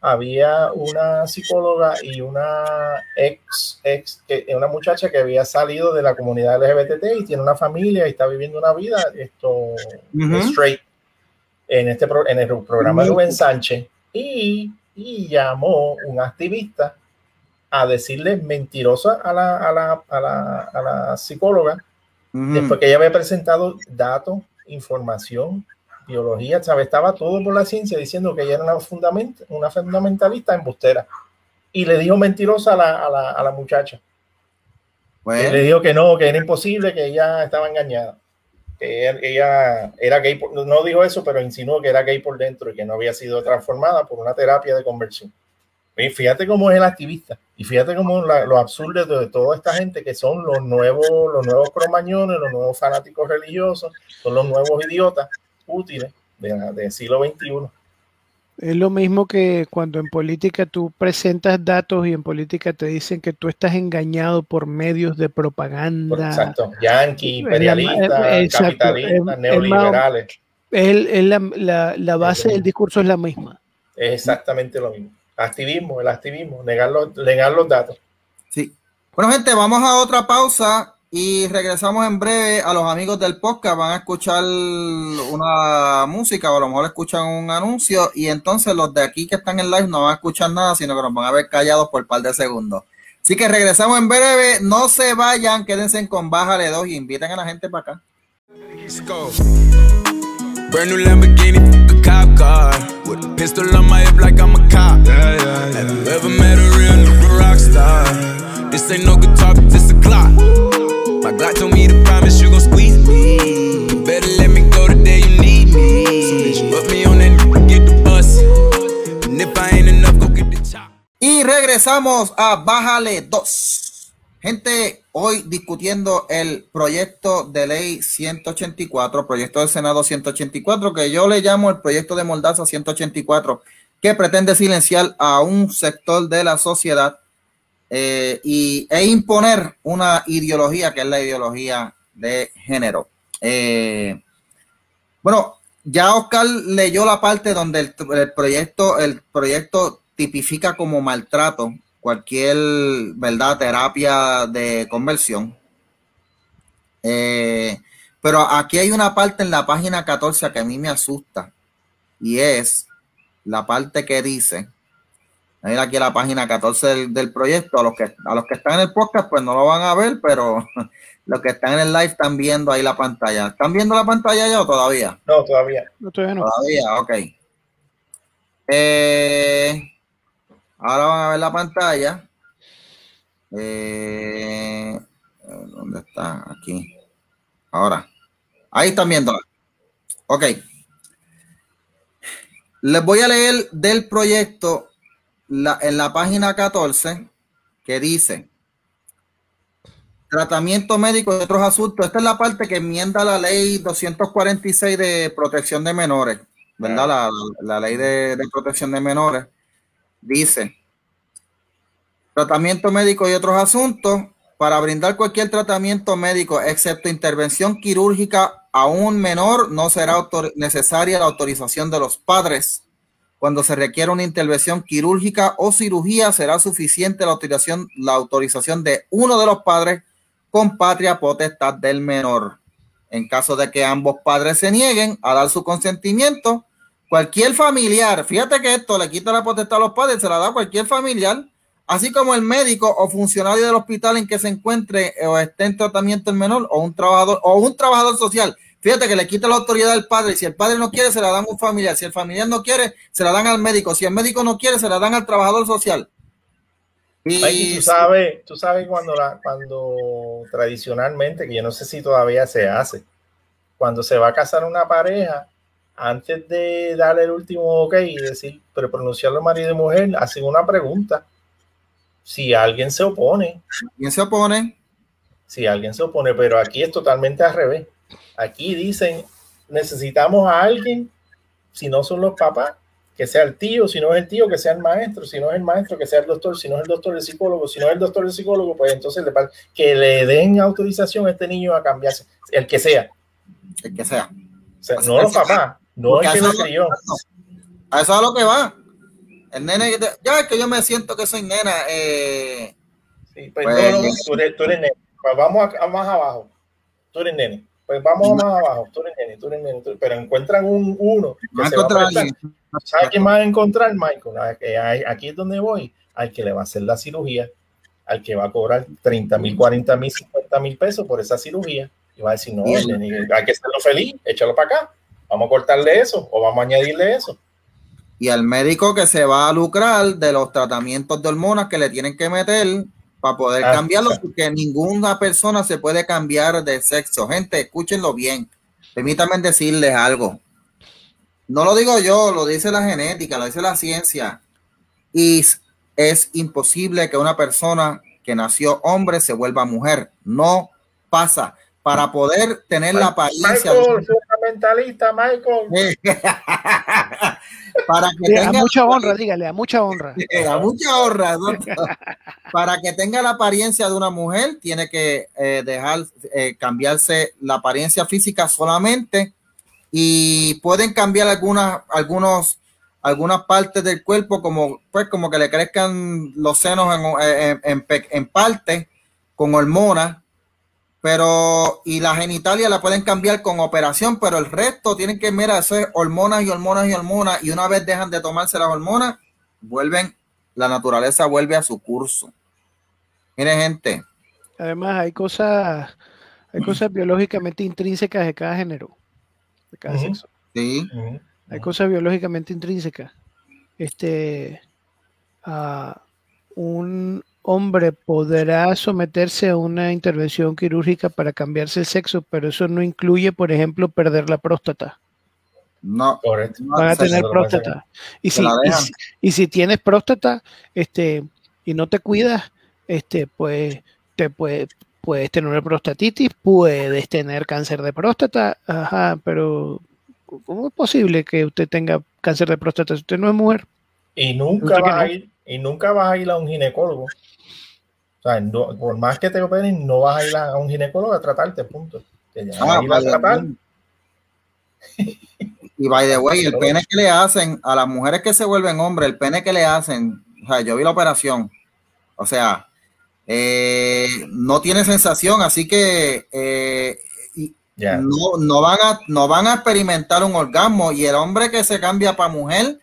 había una psicóloga y una ex, ex, una muchacha que había salido de la comunidad LGBT y tiene una familia y está viviendo una vida esto, straight en, este, en el programa de Rubén Sánchez y, y llamó un activista a decirle mentirosa a la, a la, a la, a la psicóloga, después que ella había presentado datos, información, biología, ¿sabe? estaba todo por la ciencia diciendo que ella era una, fundament una fundamentalista embustera. Y le dijo mentirosa a la, a la, a la muchacha. le dijo que no, que era imposible, que ella estaba engañada. Que ella era gay, no dijo eso, pero insinuó que era gay por dentro y que no había sido transformada por una terapia de conversión. Fíjate cómo es el activista. Y fíjate cómo lo absurdo de toda esta gente que son los nuevos, los nuevos cromañones, los nuevos fanáticos religiosos, son los nuevos idiotas útiles del siglo XXI. Es lo mismo que cuando en política tú presentas datos y en política te dicen que tú estás engañado por medios de propaganda. Exacto, yanqui, imperialistas, capitalistas, neoliberales. Es, la, la, base del discurso es la misma. Es exactamente lo mismo activismo, el activismo, negar los, negar los datos. Sí. Bueno, gente, vamos a otra pausa y regresamos en breve a los amigos del podcast. Van a escuchar una música o a lo mejor escuchan un anuncio y entonces los de aquí que están en live no van a escuchar nada, sino que nos van a ver callados por un par de segundos. Así que regresamos en breve. No se vayan, quédense con Bájale 2 y inviten a la gente para acá. Let's. Brand new Lamborghini, a cop car. With a pistol on my hip like I'm a cop. Yeah, yeah, yeah. Have you ever met a real nigga rock star? This ain't no guitar, but this a clock. My Glock told me to promise you gon' squeeze me. Better let me go the day you need me. So bitch, put me on that get the bus. And if I ain't enough, go get the chop. Y regresamos a Bájale 2. Hoy discutiendo el proyecto de ley 184, proyecto del Senado 184, que yo le llamo el proyecto de Moldaza 184, que pretende silenciar a un sector de la sociedad eh, y, e imponer una ideología que es la ideología de género. Eh, bueno, ya Oscar leyó la parte donde el, proyecto, el proyecto tipifica como maltrato cualquier, ¿verdad? Terapia de conversión. Eh, pero aquí hay una parte en la página 14 que a mí me asusta y es la parte que dice, ahí aquí la página 14 del, proyecto, a los, que, a los que están en el podcast pues no lo van a ver, pero los que están en el live están viendo ahí la pantalla. ¿Están viendo la pantalla ya o todavía? No, todavía. No, todavía no. Todavía, ok. Eh, ahora van a ver la pantalla. Eh, ¿Dónde está? Aquí. Ahora. Ahí están viendo. Ok. Les voy a leer del proyecto en la página 14 que dice tratamiento médico y otros asuntos. Esta es la parte que enmienda la ley 246 de protección de menores, ¿verdad? La, ley de, de, protección de menores dice tratamiento médico y otros asuntos para brindar cualquier tratamiento médico, excepto intervención quirúrgica a un menor, no será necesaria la autorización de los padres. Cuando se requiera una intervención quirúrgica o cirugía, será suficiente la autorización, la autorización de uno de los padres con patria potestad del menor. En caso de que ambos padres se nieguen a dar su consentimiento, cualquier familiar, fíjate que esto le quita la potestad a los padres, se la da cualquier familiar, así como el médico o funcionario del hospital en que se encuentre o esté en tratamiento el menor o un trabajador o un trabajador social. Fíjate que le quita la autoridad al padre. Si el padre no quiere, se la dan a un familiar. Si el familiar no quiere, se la dan al médico. Si el médico no quiere, se la dan al trabajador social. Y, tú sabes, tú sabes cuando, la, cuando tradicionalmente, que yo no sé si todavía se hace, cuando se va a casar una pareja, antes de darle el último ok y decir, pero pronunciarlo marido y mujer, hacen una pregunta si alguien se opone. ¿Quién se opone? Si alguien se opone, pero aquí es totalmente al revés. Aquí dicen, necesitamos a alguien, si no son los papás, que sea el tío, si no es el tío, que sea el maestro, si no es el maestro, que sea el doctor, si no es el doctor, el psicólogo, si no es el doctor, el psicólogo, pues entonces le, que le den autorización a este niño a cambiarse, el que sea. El que sea. no los papás, no es que lo crió. A eso es a lo que va. El nene, ya es que yo me siento que soy nena. Eh, sí, pues, pues no, no, tú, eres, tú eres nene. Pues vamos a, más abajo. Tú eres nene. Pues vamos más abajo. Tú eres nene, tú eres nene. pero encuentran un uno. ¿Sabes quién va a encontrar, Michael? Aquí es donde voy. Al que le va a hacer la cirugía. Al que va a cobrar 30 mil, 40 mil, 50 mil pesos por esa cirugía. Y va a decir, no, hay que hacerlo feliz. Échalo para acá. Vamos a cortarle eso o vamos a añadirle eso y al médico que se va a lucrar de los tratamientos de hormonas que le tienen que meter para poder ah, cambiarlo, porque ninguna persona se puede cambiar de sexo. Gente, escúchenlo bien. Permítanme decirles algo. No lo digo yo, lo dice la genética, lo dice la ciencia. Y es imposible que una persona que nació hombre se vuelva mujer. No pasa. Para poder tener la apariencia. Michael, fundamentalista, Michael. para que tenga, a mucha honra, dígale, a mucha honra. A mucha honra. para que tenga la apariencia de una mujer, tiene que eh, dejar eh, cambiarse la apariencia física solamente y pueden cambiar algunas, algunos, algunas partes del cuerpo, como, pues, como que le crezcan los senos en, en, en parte con hormonas pero y la genitalia la pueden cambiar con operación, pero el resto tienen que, mira, hacer hormonas y hormonas y hormonas, y una vez dejan de tomarse las hormonas, vuelven, la naturaleza vuelve a su curso. Mire, gente. Además, hay cosas, hay cosas biológicamente intrínsecas de cada género, de cada sexo. Sí. Hay cosas biológicamente intrínsecas. Este, a un, hombre podrá someterse a una intervención quirúrgica para cambiarse el sexo, pero eso no incluye, por ejemplo, perder la próstata. No, van a tener próstata. Y si, y si, tienes próstata, este, y no te cuidas, este, pues te puede, puedes tener una prostatitis, puedes tener cáncer de próstata, ajá, pero ¿cómo es posible que usted tenga cáncer de próstata si usted no es mujer? Y nunca va a ir, y nunca vas a ir a un ginecólogo por más que te operen, no vas a ir a un ginecólogo a tratarte, punto. Ah, y by the way, el pene que le hacen a las mujeres que se vuelven hombres, el pene que le hacen, o sea, yo vi la operación, o sea, eh, no tiene sensación, así que eh, no, no, van a, no van a experimentar un orgasmo. Y el hombre que se cambia para mujer,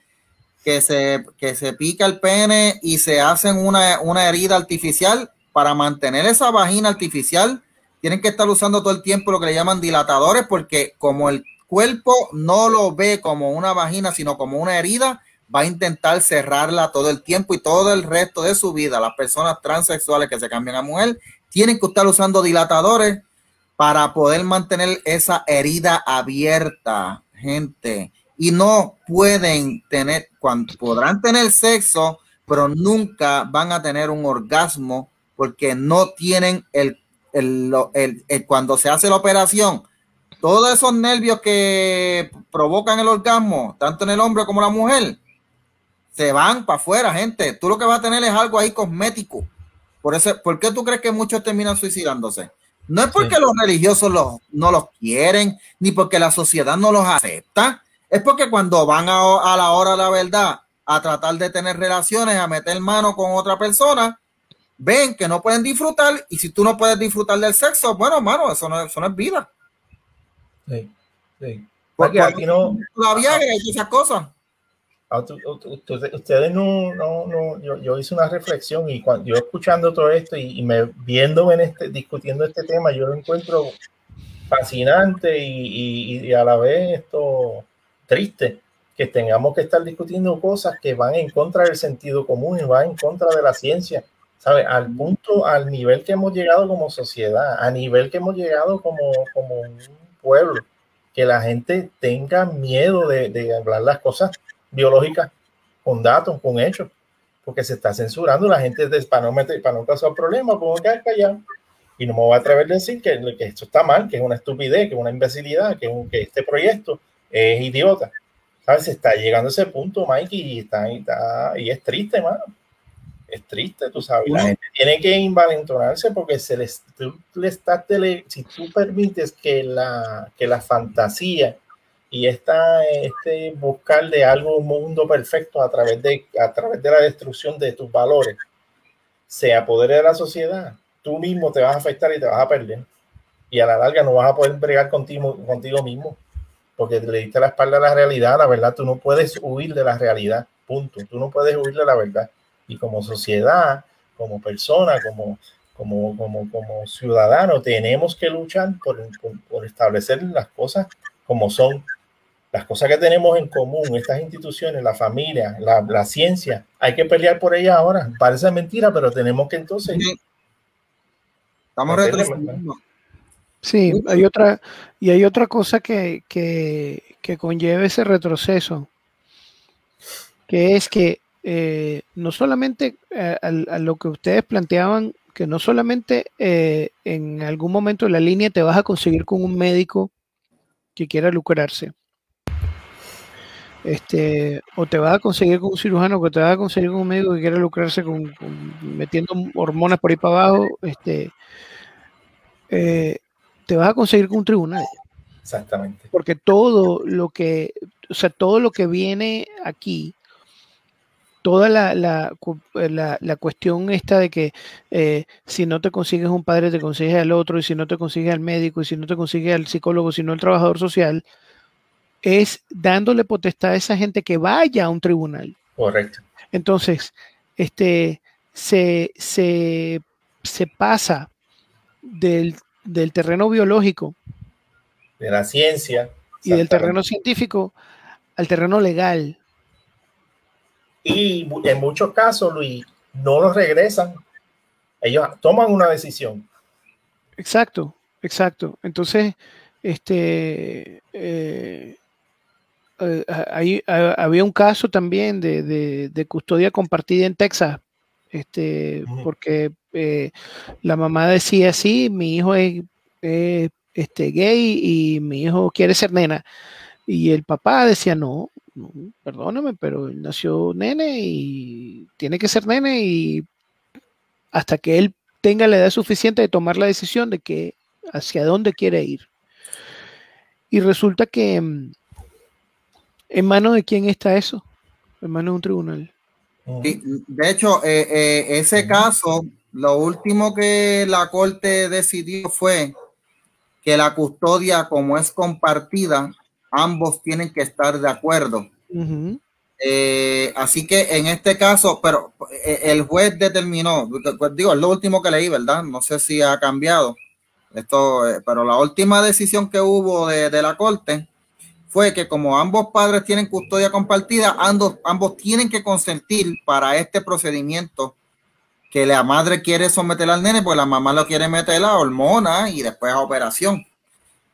que se, que se pica el pene y se hacen una, una herida artificial, para mantener esa vagina artificial, tienen que estar usando todo el tiempo lo que le llaman dilatadores porque como el cuerpo no lo ve como una vagina, sino como una herida, va a intentar cerrarla todo el tiempo y todo el resto de su vida. Las personas transexuales que se cambian a mujer tienen que estar usando dilatadores para poder mantener esa herida abierta, gente. Y no pueden tener, cuando, podrán tener sexo, pero nunca van a tener un orgasmo porque no tienen el, el, cuando se hace la operación, todos esos nervios que provocan el orgasmo, tanto en el hombre como en la mujer, se van para afuera, gente. Tú lo que vas a tener es algo ahí cosmético. Por, eso, ¿Por qué tú crees que muchos terminan suicidándose? No es porque los religiosos los, no los quieren, ni porque la sociedad no los acepta. Es porque cuando van a, a la hora de la verdad a tratar de tener relaciones, a meter mano con otra persona, ven que no pueden disfrutar y si tú no puedes disfrutar del sexo, bueno, mano, eso no, eso no es vida. Sí, sí. Porque aquí no... Todavía hay esas cosas. Ah, ustedes no, no, no yo, yo, hice una reflexión y cuando yo escuchando todo esto y, me viendo en este, discutiendo este tema, yo lo encuentro fascinante y, y, y a la vez esto triste que tengamos que estar discutiendo cosas que van en contra del sentido común y van en contra de la ciencia ¿sabe? Al punto, al nivel que hemos llegado como sociedad, a nivel que hemos llegado como, como un pueblo, que la gente tenga miedo de, de hablar las cosas biológicas con datos, con hechos, porque se está censurando la gente de, para, no meter, para no causar problemas, puedo quedar callado. Y no me voy a atrever a decir que, que esto está mal, que es una estupidez, que es una imbecilidad, que, que este proyecto es idiota. ¿Sabes? Se está llegando a ese punto, Mike, y, está, y, está, y es triste, mano es triste, tú sabes. La gente tiene que invalentonarse porque se les, tú le estás si tú permites que la, que la fantasía y esta, este buscar de algo, un mundo perfecto a través, de, a través de la destrucción de tus valores, se apodere de la sociedad, tú mismo te vas a afectar y te vas a perder. Y a la larga no vas a poder bregar contigo, contigo mismo, porque le diste la espalda a la realidad, la verdad, tú no puedes huir de la realidad, punto. Tú no puedes huir de la verdad y como sociedad, como persona, como, como, como, como ciudadano, tenemos que luchar por, por, establecer las cosas como son. Las cosas que tenemos en común, estas instituciones, la familia, la, la ciencia, hay que pelear por ellas ahora. Parece mentira, pero tenemos que entonces... Estamos retrocediendo. Sí, hay otra, y hay otra cosa que, que, que conlleva ese retroceso, que es que eh, no solamente eh, a, lo que ustedes planteaban, que no solamente eh, en algún momento de la línea te vas a conseguir con un médico que quiera lucrarse, este, o te vas a conseguir con un cirujano, o te vas a conseguir con un médico que quiera lucrarse con, metiendo hormonas por ahí para abajo, este, te vas a conseguir con un tribunal. Exactamente. Porque todo lo que, o sea, todo lo que viene aquí toda la, la, cuestión esta de que eh, si no te consigues un padre, te consigues al otro, y si no te consigues al médico, y si no te consigues al psicólogo, si no al trabajador social, es dándole potestad a esa gente que vaya a un tribunal. Correcto. Entonces, este, se, se, se pasa del, del, terreno biológico. De la ciencia. Y del terreno científico al terreno legal y en muchos casos, Luis, no los regresan. Ellos toman una decisión. Exacto, exacto. Entonces, este, eh, eh, ahí, había un caso también de, custodia compartida en Texas, este, porque eh, la mamá decía, sí, mi hijo es, este, gay y mi hijo quiere ser nena. Y el papá decía, no, perdóname, pero él nació nene y tiene que ser nene y hasta que él tenga la edad suficiente de tomar la decisión de que hacia dónde quiere ir. Y resulta que mm, en manos de quién está eso, en manos de un tribunal. de hecho, eh, eh, ese caso, lo último que la corte decidió fue que la custodia, como es compartida, ambos tienen que estar de acuerdo. Eh, así que en este caso, pero eh, el juez determinó, pues, digo, es lo último que leí, ¿verdad? No sé si ha cambiado. Esto, eh, pero la última decisión que hubo de, de, la corte fue que como ambos padres tienen custodia compartida, ambos, ambos tienen que consentir para este procedimiento que la madre quiere someter al nene, pues la mamá lo quiere meter a hormona y después a operación.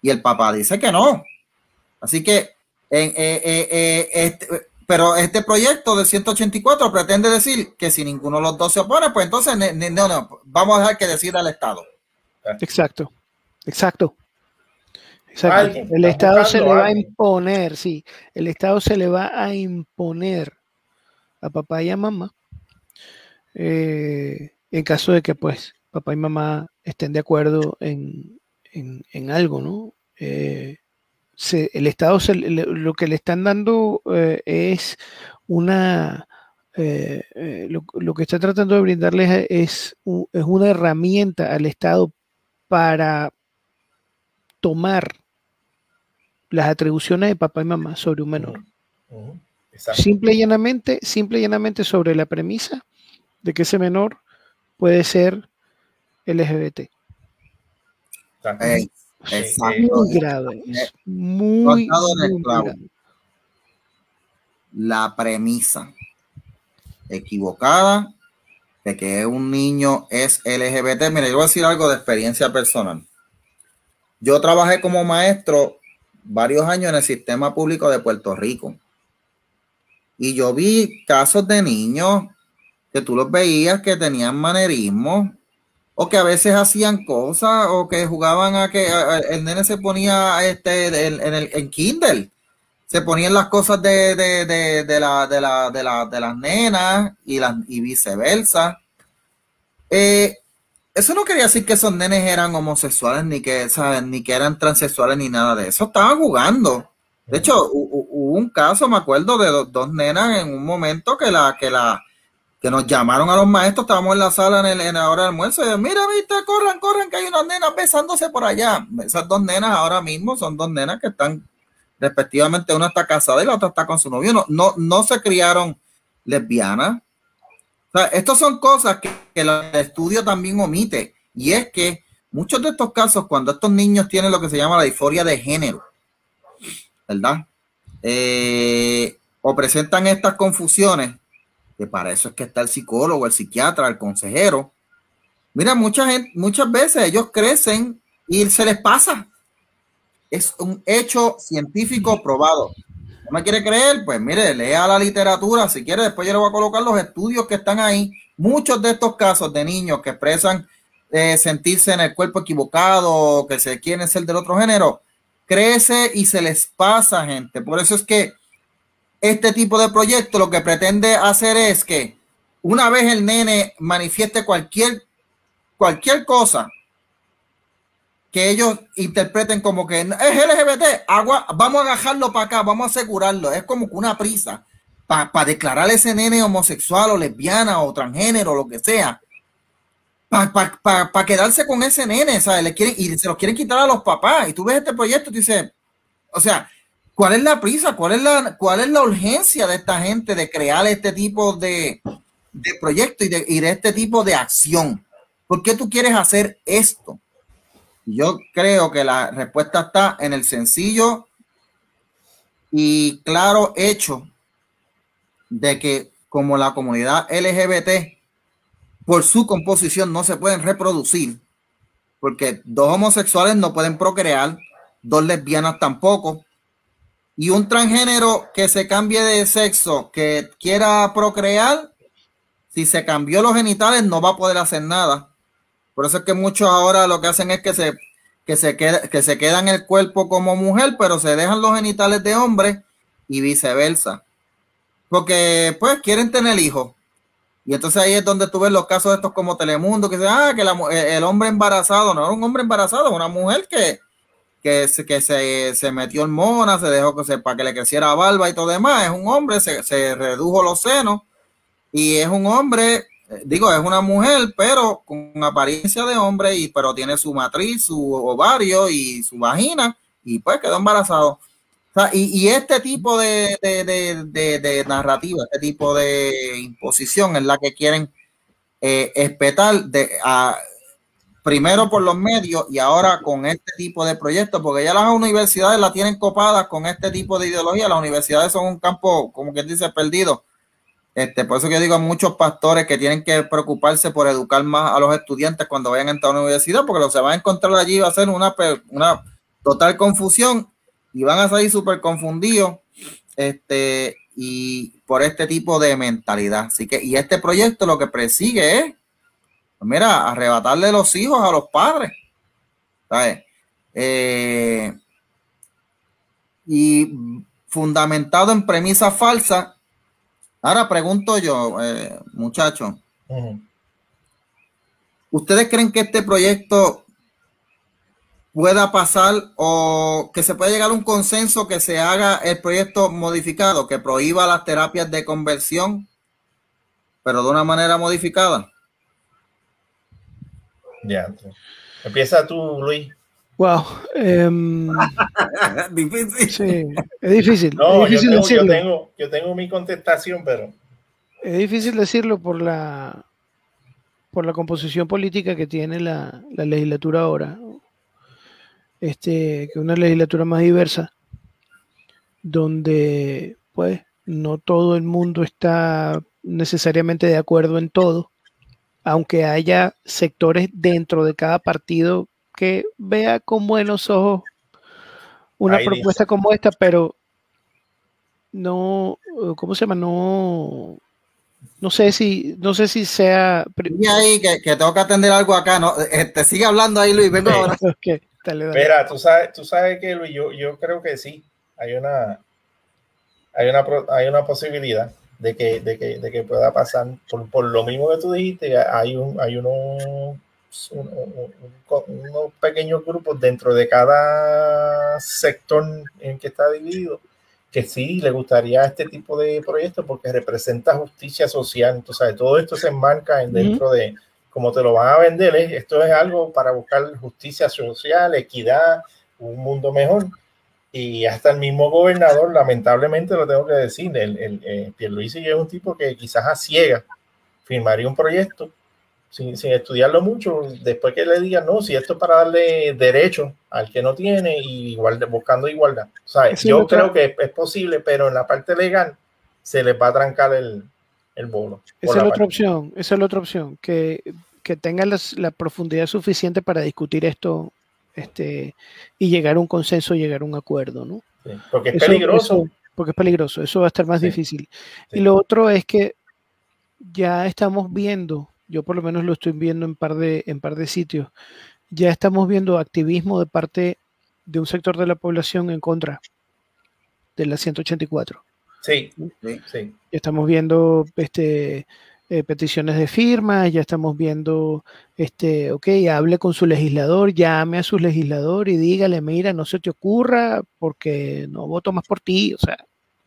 Y el papá dice que no. Así que, en, eh, eh, este, pero este proyecto de 184 pretende decir que si ninguno de los dos se opone, pues entonces no, no, vamos a dejar que decida el Estado. Exacto, exacto. exacto. El Estado se le va a imponer, sí, el Estado se le va a imponer a papá y a mamá eh, en caso de que pues papá y mamá estén de acuerdo en, algo, ¿no? Eh, el Estado lo que le están dando eh, es una, lo, que está tratando de brindarles es, es una herramienta al Estado para tomar las atribuciones de papá y mamá sobre un menor. Simple y llanamente, simple y llanamente sobre la premisa de que ese menor puede ser LGBT. Es muy grave. muy, grave. La premisa equivocada de que un niño es LGBT. Mira, yo voy a decir algo de experiencia personal. Yo trabajé como maestro varios años en el sistema público de Puerto Rico. Y yo vi casos de niños que tú los veías que tenían manerismo o que a veces hacían cosas o que jugaban a que el nene se ponía este en, el en Kindle se ponían las cosas de, de, de, de la, la, la, de las nenas y, las, y viceversa. Eh, eso no quería decir que esos nenes eran homosexuales ni que, ¿saben? ni que eran transexuales ni nada de eso. Estaban jugando. De hecho, hubo un caso, me acuerdo, de dos nenas en un momento que la, que la, que nos llamaron a los maestros, estábamos en la sala en, el, en la hora de almuerzo, y mira, viste, corran, corran, que hay unas nenas besándose por allá. Esas dos nenas ahora mismo son dos nenas que están, respectivamente, una está casada y la otra está con su novio. No, no, no se criaron lesbianas. O estas son cosas que, que el estudio también omite. Y es que muchos de estos casos, cuando estos niños tienen lo que se llama la disforia de género, ¿verdad? Eh, o presentan estas confusiones, que para eso es que está el psicólogo, el psiquiatra, el consejero. Mira, mucha gente, muchas veces ellos crecen y se les pasa. Es un hecho científico probado. ¿No me quiere creer? Pues mire, lea la literatura. Si quiere, después yo le voy a colocar los estudios que están ahí. Muchos de estos casos de niños que expresan eh, sentirse en el cuerpo equivocado, que se quieren ser del otro género, crece y se les pasa, gente. Por eso es que este tipo de proyecto lo que pretende hacer es que una vez el nene manifieste cualquier, cualquier cosa que ellos interpreten como que es LGBT, agua, vamos a agajarlo para acá, vamos a asegurarlo. Es como que una prisa para declarar ese nene homosexual o lesbiana o transgénero, lo que sea. Para quedarse con ese nene, ¿sabes? Le quieren, y se lo quieren quitar a los papás. Y tú ves este proyecto y dices, o sea, ¿Cuál es la prisa? ¿Cuál es la, cuál es la urgencia de esta gente de crear este tipo de, de proyecto y de, y de este tipo de acción? ¿Por qué tú quieres hacer esto? Yo creo que la respuesta está en el sencillo y claro hecho de que como la comunidad LGBT por su composición no se pueden reproducir, porque dos homosexuales no pueden procrear, dos lesbianas tampoco, y un transgénero que se cambie de sexo, que quiera procrear, si se cambió los genitales no va a poder hacer nada. Por eso es que muchos ahora lo que hacen es que se, que se, queda, que se quedan el cuerpo como mujer, pero se dejan los genitales de hombre y viceversa. Porque pues quieren tener hijos. Y entonces ahí es donde tú ves los casos estos como Telemundo, que dicen, ah, que el hombre embarazado, no era un hombre embarazado, una mujer que, que, se, que se, se metió mona, se dejó que se, para que le creciera barba y todo demás. Es un hombre, se, se redujo los senos y es un hombre, eh, digo, es una mujer, pero con apariencia de hombre, y, pero tiene su matriz, su ovario y su vagina, y pues quedó embarazado. y, y, este tipo de, de, de, de, narrativa, este tipo de imposición es la que quieren eh, espetar de, a, primero por los medios y ahora con este tipo de proyectos, porque ya las universidades la tienen copadas con este tipo de ideología. Las universidades son un campo, como quien dice, perdido. Este, por eso que digo a muchos pastores que tienen que preocuparse por educar más a los estudiantes cuando vayan a entrar a la universidad, porque lo que se van a encontrar allí va a ser una, una total confusión y van a salir súper confundidos este, y por este tipo de mentalidad. Así que, y este proyecto lo que persigue es mira, arrebatarle los hijos a los padres. Eh, y fundamentado en premisas falsas. Ahora pregunto yo, eh, muchachos, ¿ustedes creen que este proyecto pueda pasar o que se pueda llegar a un consenso que se haga el proyecto modificado, que prohíba las terapias de conversión, pero de una manera modificada? Ya. Empieza tú, Luis. Wow. Em, difícil. Sí, es difícil. No, yo, tengo, yo, tengo, mi contestación, pero. Es difícil decirlo por la por la composición política que tiene la, la legislatura ahora. Este, que una legislatura más diversa, donde pues no todo el mundo está necesariamente de acuerdo en todo aunque haya sectores dentro de cada partido que vea con buenos ojos una propuesta como esta, pero no, ¿cómo se llama? No, no sé si, no sé si sea. Y ahí que, tengo que atender algo acá, ¿no? Este, sigue hablando ahí, Luis, vengo ahora. Espera, tú sabes, tú sabes que Luis, yo, yo creo que sí, hay una, hay una, hay una posibilidad de que, de que, de que pueda pasar. Por, por, lo mismo que tú dijiste, hay, un, hay unos, unos pequeños grupos dentro de cada sector en que está dividido que sí le gustaría este tipo de proyectos porque representa justicia social. Entonces, todo esto se enmarca en dentro de cómo te lo van a vender. Esto es algo para buscar justicia social, equidad, un mundo mejor y hasta el mismo gobernador, lamentablemente lo tengo que decir, el, el, eh, Pierluisi es un tipo que quizás a ciega firmaría un proyecto sin, sin, estudiarlo mucho, después que le digan, no, si esto es para darle derecho al que no tiene y igual, buscando igualdad. Sea, yo creo que es, posible, pero en la parte legal se les va a trancar el, el bolo. Esa es la otra opción, esa es la otra opción, que, que tengan la profundidad suficiente para discutir esto este, y llegar a un consenso, llegar a un acuerdo, ¿no? porque es peligroso. porque es peligroso, eso va a estar más difícil. Y lo otro es que ya estamos viendo, yo por lo menos lo estoy viendo en par de, en par de sitios, ya estamos viendo activismo de parte de un sector de la población en contra de la 184. Sí, sí, sí. Estamos viendo este, eh, peticiones de firmas, ya estamos viendo, este, ok, hable con su legislador, llame a su legislador y dígale, mira, no se te ocurra porque no voto más por ti, o sea.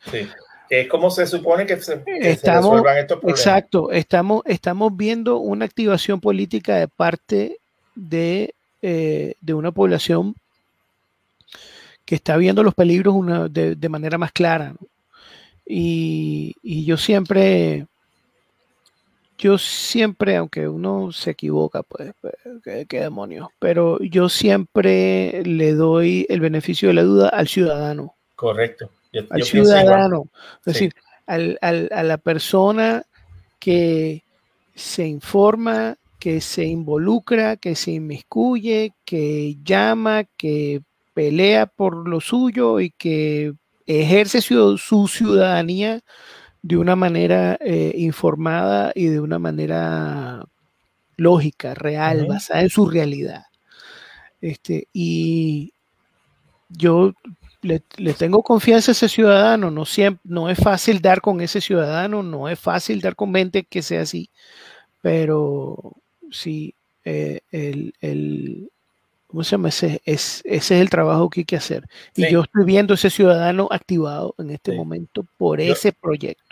Sí, es como se supone que se, estamos, resuelvan estos problemas. Exacto, estamos, estamos viendo una activación política de parte de, eh, de una población que está viendo los peligros una, de, de, manera más clara. Y, y yo siempre yo siempre, aunque uno se equivoca, pues, pues qué, demonios, pero yo siempre le doy el beneficio de la duda al ciudadano. Correcto. al ciudadano. Es decir, al, al, a la persona que se informa, que se involucra, que se inmiscuye, que llama, que pelea por lo suyo y que ejerce su, su ciudadanía de una manera eh, informada y de una manera lógica, real, basada en su realidad. Este, y yo le, tengo confianza a ese ciudadano, no, siempre, no es fácil dar con ese ciudadano, no es fácil dar con mente que sea así, pero sí, eh, el, el, ¿cómo se llama? Ese, es, ese es el trabajo que hay que hacer. Y yo estoy viendo ese ciudadano activado en este momento por ese proyecto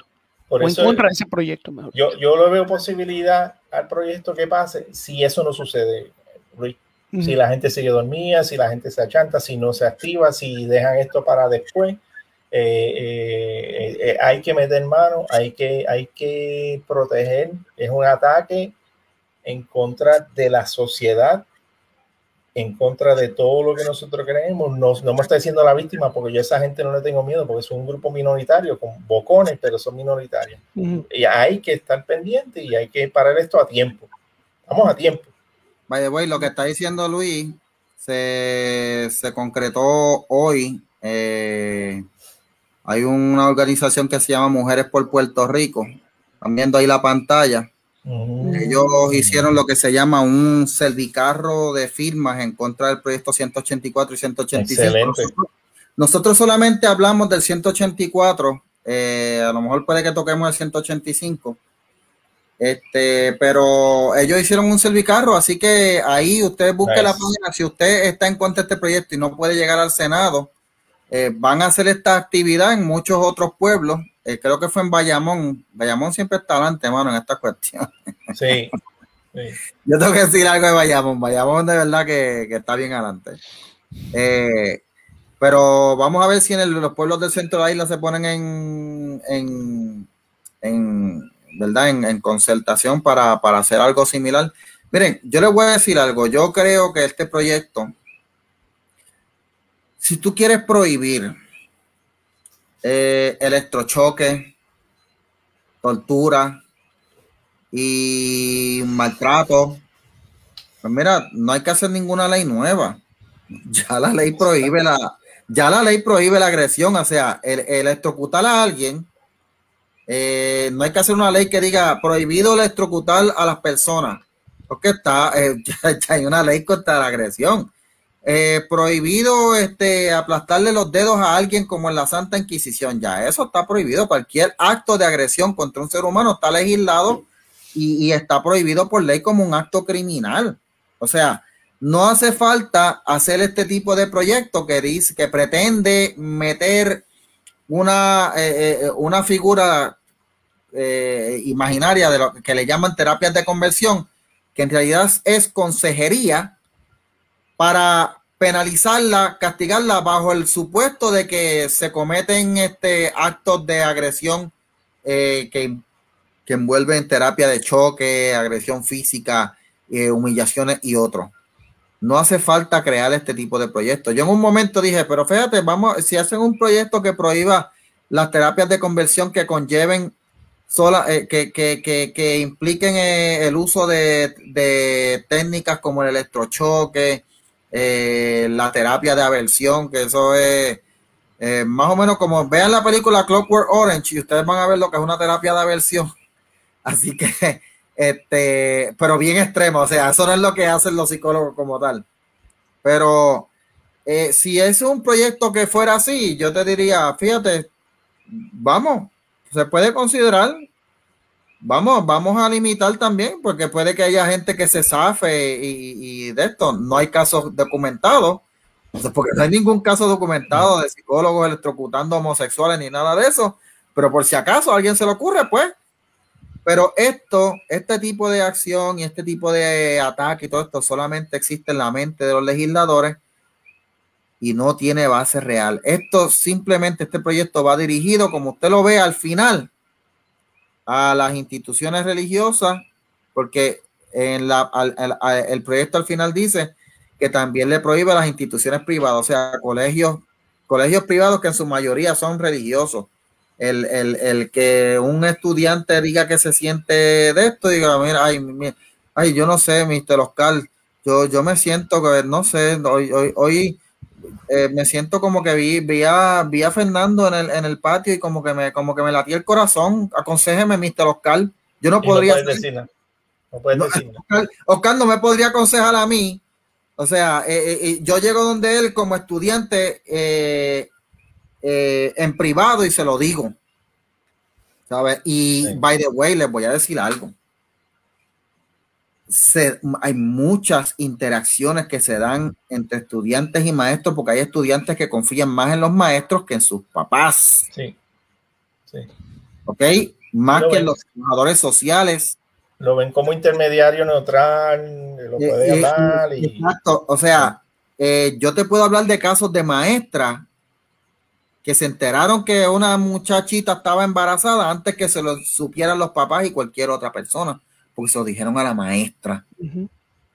o en contra de ese proyecto, mejor. Yo, yo lo veo posibilidad al proyecto que pase si eso no sucede, Luis. Si la gente sigue dormida, si la gente se achanta, si no se activa, si dejan esto para después, eh, eh, eh, hay que meter mano, hay que, hay que proteger. Es un ataque en contra de la sociedad en contra de todo lo que nosotros creemos. No, no me está diciendo la víctima porque yo a esa gente no le tengo miedo porque es un grupo minoritario con bocones, pero son minoritarios. Y hay que estar pendiente y hay que parar esto a tiempo. Vamos a tiempo. By the way, lo que está diciendo Luis se, se concretó hoy. Eh, hay una organización que se llama Mujeres por Puerto Rico. Están viendo ahí la pantalla. Ellos hicieron lo que se llama un servicarro de firmas en contra del proyecto 184 y 185. Nosotros, solamente hablamos del 184, eh, a lo mejor puede que toquemos el 185. Este, pero ellos hicieron un servicarro, así que ahí usted busque la página. Si usted está en contra de este proyecto y no puede llegar al Senado, eh, van a hacer esta actividad en muchos otros pueblos eh, creo que fue en Bayamón. Bayamón siempre está adelante, mano, en esta cuestión. Sí. Yo tengo que decir algo de Bayamón. Bayamón de verdad que, está bien adelante. Eh, pero vamos a ver si en los pueblos del centro de la isla se ponen en, en, ¿verdad? En, concertación para, para hacer algo similar. Miren, yo les voy a decir algo. Yo creo que este proyecto, si tú quieres prohibir eh, electrochoque, tortura y maltrato. Pues mira, no hay que hacer ninguna ley nueva. Ya la ley prohíbe la, ya la ley prohíbe la agresión, o sea, el, electrocutar a alguien. Eh, no hay que hacer una ley que diga prohibido electrocutar a las personas, porque está, eh, ya hay una ley contra la agresión. Eh, prohibido este, aplastarle los dedos a alguien como en la Santa Inquisición. Ya eso está prohibido. Cualquier acto de agresión contra un ser humano está legislado y, está prohibido por ley como un acto criminal. O sea, no hace falta hacer este tipo de proyecto que dice que pretende meter una, eh, eh, una figura imaginaria de lo que le llaman terapias de conversión, que en realidad es consejería para penalizarla, castigarla bajo el supuesto de que se cometen este, actos de agresión eh, que, que, envuelven terapia de choque, agresión física, eh, humillaciones y otros. No hace falta crear este tipo de proyectos. Yo en un momento dije, pero fíjate, vamos, si hacen un proyecto que prohíba las terapias de conversión que conlleven sola, eh, que, que, que, que, impliquen el uso de, de técnicas como el electrochoque, eh, la terapia de aversión, que eso es eh, más o menos como vean la película Clockwork Orange y ustedes van a ver lo que es una terapia de aversión. Así que, este, pero bien extremo, o sea, eso no es lo que hacen los psicólogos como tal. Pero eh, si es un proyecto que fuera así, yo te diría, fíjate, vamos, se puede considerar Vamos, vamos a limitar también, porque puede que haya gente que se zafe y, de esto. No hay casos documentados, porque no hay ningún caso documentado de psicólogos electrocutando homosexuales ni nada de eso. Pero por si acaso a alguien se le ocurre, pues. Pero esto, este tipo de acción y este tipo de ataque y todo esto solamente existe en la mente de los legisladores y no tiene base real. Esto simplemente, este proyecto va dirigido, como usted lo ve al final, a las instituciones religiosas, porque en la, el proyecto al final dice que también le prohíbe a las instituciones privadas, o sea, colegios, colegios privados que en su mayoría son religiosos. El, el, que un estudiante diga que se siente de esto, diga, mira, ay, ay yo no sé, Mr. Oscar, yo, yo me siento que, no sé, hoy, hoy, hoy eh, me siento como que vi, vi, a, vi a Fernando en el, en el patio y como que me, como que me latía el corazón. Aconsejeme, Mr. Oscar. Yo no podría. Oscar, no me podría aconsejar a mí. O sea, eh, eh, yo llego donde él como estudiante en privado y se lo digo. ¿Sabes? Y by the way, les voy a decir algo hay muchas interacciones que se dan entre estudiantes y maestros, porque hay estudiantes que confían más en los maestros que en sus papás. Sí. sí. ¿Ok? Más que en los trabajadores sociales. Lo ven como intermediario neutral, lo eh, puede eh, hablar. Y... Exacto. O sea, eh, yo te puedo hablar de casos de maestras que se enteraron que una muchachita estaba embarazada antes que se lo supieran los papás y cualquier otra persona porque se lo dijeron a la maestra.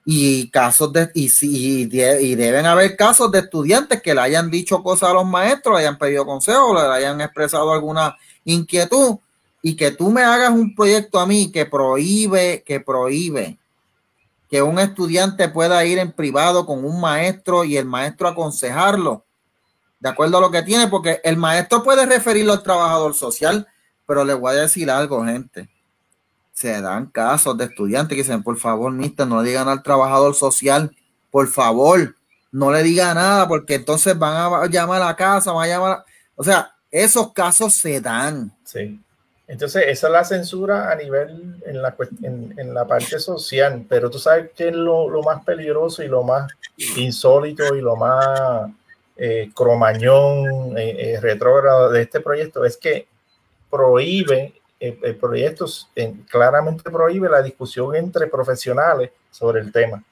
y casos de y, y, y, deben haber casos de estudiantes que le hayan dicho cosas a los maestros, le hayan pedido consejo, le hayan expresado alguna inquietud y que tú me hagas un proyecto a mí que prohíbe, que prohíbe que un estudiante pueda ir en privado con un maestro y el maestro aconsejarlo de acuerdo a lo que tiene, porque el maestro puede referirlo al trabajador social, pero le voy a decir algo, gente se dan casos de estudiantes que dicen, por favor, mister, no le digan al trabajador social, por favor, no le diga nada, porque entonces van a llamar a la casa, van a llamar, o sea, esos casos se dan. Sí. Entonces, esa es la censura a nivel en la, en, la parte social, pero tú sabes que es lo, más peligroso y lo más insólito y lo más eh, cromañón, eh, eh, retrógrado de este proyecto es que prohíbe el, proyecto claramente prohíbe la discusión entre profesionales sobre el tema.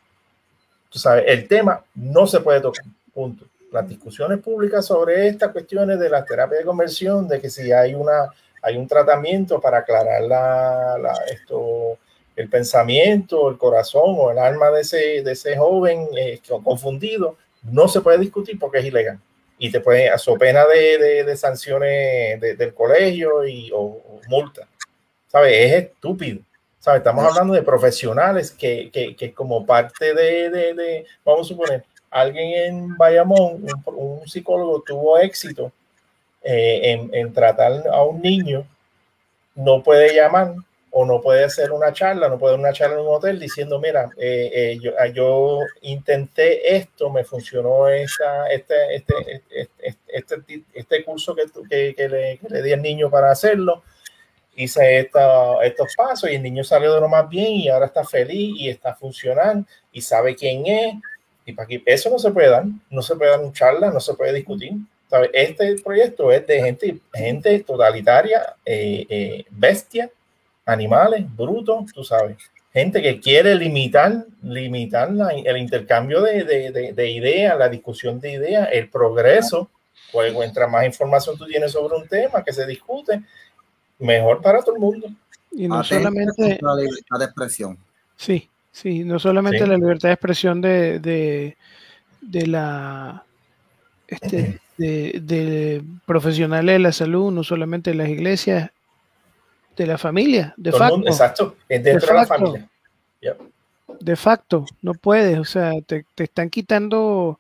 Tú sabes, el tema no se puede tocar, punto. Las discusiones públicas sobre estas cuestiones de la terapia de conversión, de que si hay, una, hay un tratamiento para aclarar la, esto, el pensamiento, el corazón o el alma de ese, de ese joven eh, confundido, no se puede discutir porque es ilegal y te puede, a su pena de, de, sanciones del colegio y, o, multa. ¿Sabes? Es estúpido. ¿Sabes? Estamos hablando de profesionales que, que, que como parte de, de, vamos a suponer, alguien en Bayamón, un, psicólogo tuvo éxito eh, en, en tratar a un niño, no puede llamar o no puede hacer una charla, no puede una charla en un hotel diciendo, mira, eh, eh, yo, ah, yo, intenté esto, me funcionó esta, este, este, este, este, este curso que, que, que, le, que, le, di al niño para hacerlo, hice esta, estos pasos y el niño salió de lo más bien y ahora está feliz y está funcionando y sabe quién es. Y para aquí, eso no se puede dar, no se puede dar una charla, no se puede discutir. ¿sabe? Este proyecto es de gente, gente totalitaria, eh, bestia, animales, brutos, tú sabes. Gente que quiere limitar, limitar el intercambio de, de, de, ideas, la discusión de ideas, el progreso. Pues mientras más información tú tienes sobre un tema que se discute, mejor para todo el mundo. Y no solamente la libertad de expresión. Sí, sí, no solamente la libertad de expresión de, de, de la este, de, de, profesionales de la salud, no solamente de las iglesias, de la familia, de facto. exacto, dentro de, la familia. De facto, no puedes, o sea, te, están quitando,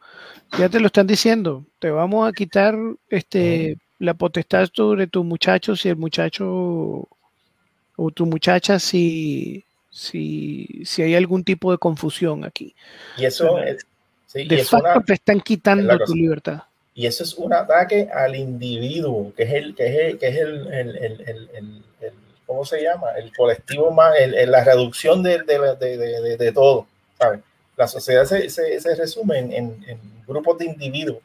ya te lo están diciendo, te vamos a quitar este la potestad sobre tu muchacho si el muchacho o tu muchacha si, si, si hay algún tipo de confusión aquí. Y eso de facto te están quitando tu libertad. Y eso es un ataque al individuo, que es el, que es el, que es el, el ¿cómo se llama? El colectivo más, el, la reducción de, de, de, todo, ¿sabes? La sociedad se, se, se resume en, en, grupos de individuos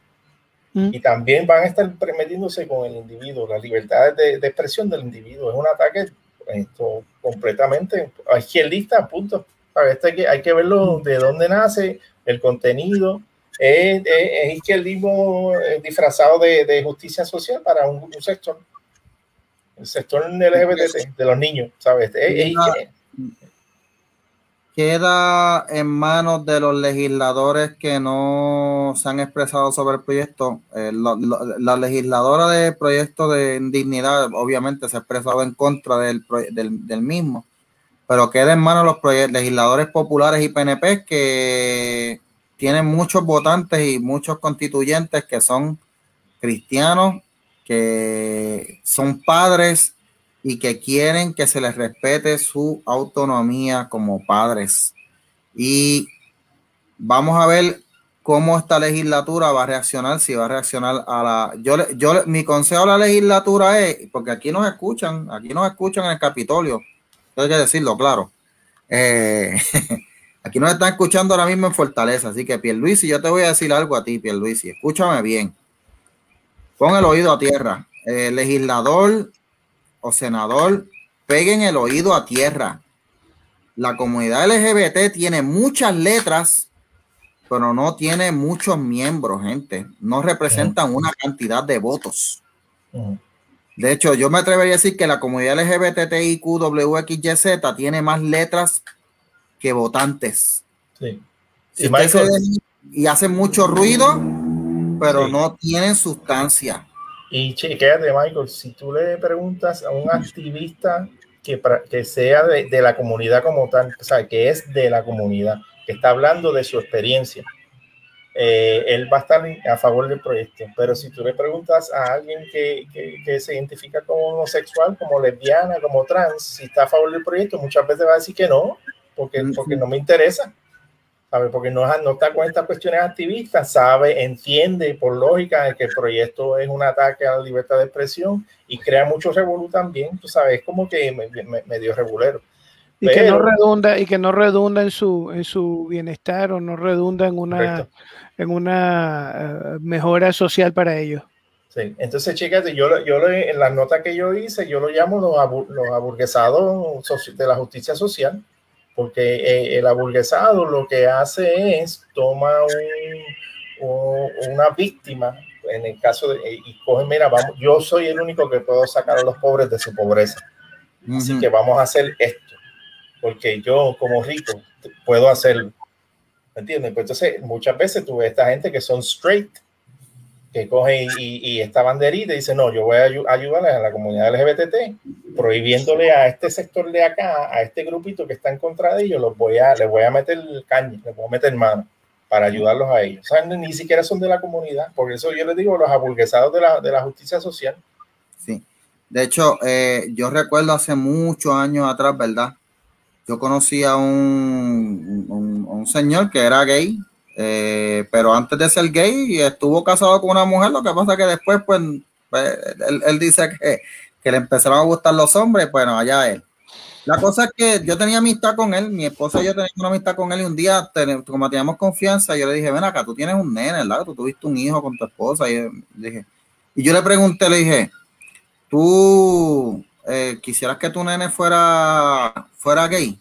mm. y también van a estar metiéndose con el individuo, la libertad de, expresión del individuo. Es un ataque esto, completamente izquierdista, punto. Este hay, que, hay que verlo de dónde nace el contenido. Es, es, izquierdismo eh, disfrazado de, justicia social para un, un sector el sector LGBT de los niños, ¿sabes? Queda, en manos de los legisladores que no se han expresado sobre el proyecto. Eh, la legisladora del proyecto de indignidad, obviamente, se ha expresado en contra del, del, mismo, pero queda en manos de los legisladores populares y PNP que tienen muchos votantes y muchos constituyentes que son cristianos que son padres y que quieren que se les respete su autonomía como padres. Y vamos a ver cómo esta legislatura va a reaccionar, si va a reaccionar a la... Yo, yo, mi consejo a la legislatura es, porque aquí nos escuchan, aquí nos escuchan en el Capitolio, hay que decirlo, claro. Eh, aquí nos están escuchando ahora mismo en Fortaleza, así que Pierluisi, yo te voy a decir algo a ti, Pierluisi, escúchame bien. Pon el oído a tierra. El legislador o senador, peguen el oído a tierra. La comunidad LGBT tiene muchas letras, pero no tiene muchos miembros, gente. No representan una cantidad de votos. De hecho, yo me atrevería a decir que la comunidad LGBTIQWXYZ tiene más letras que votantes. Sí. y hacen mucho ruido, pero no tienen sustancia. Y chequéate, Michael, si tú le preguntas a un activista que, que sea de, de, la comunidad como tal, o sea, que es de la comunidad, que está hablando de su experiencia, eh, él va a estar a favor del proyecto. Pero si tú le preguntas a alguien que, que, se identifica como homosexual, como lesbiana, como trans, si está a favor del proyecto, muchas veces va a decir que no, porque, porque no me interesa. ¿Sabe? Porque no, no está con estas cuestiones activistas, sabe, entiende por lógica que el proyecto es un ataque a la libertad de expresión y crea mucho revolú también, tú sabes, es como que medio regulero. Y que no redunda, y que no redunda en su, en su bienestar o no redunda en una, en una eh, mejora social para ellos. Sí, entonces, chicas, yo, yo en la nota que yo hice, yo lo llamo los, los aburguesados de la justicia social, porque eh, el aburguesado lo que hace es toma una víctima, en el caso de, y coge, mira, vamos, yo soy el único que puedo sacar a los pobres de su pobreza, así que vamos a hacer esto porque yo como rico puedo hacerlo. ¿Me entiendes? Pues entonces muchas veces tú ves esta gente que son straight, que cogen y, esta banderita y dice, no, yo voy a ayudarle a la comunidad LGBT, prohibiéndole a este sector de acá, a este grupito que está en contra de ellos, los voy a, les voy a meter el caño, les voy a meter mano para ayudarlos a ellos. Ni siquiera son de la comunidad, por eso yo les digo los aburguesados de la, de la justicia social. Sí, de hecho, eh, yo recuerdo hace muchos años atrás, ¿verdad? yo conocí a un, un, señor que era gay, eh, pero antes de ser gay estuvo casado con una mujer, lo que pasa que después, pues, pues él, dice que, le empezaron a gustar los hombres, bueno, allá él. La cosa es que yo tenía amistad con él, mi esposa y yo teníamos una amistad con él y un día, como teníamos confianza, yo le dije, ven acá, tú tienes un nene, ¿verdad? Tú tuviste un hijo con tu esposa y, dije, y yo le pregunté, le dije, tú eh, quisieras que tu nene fuera, fuera gay.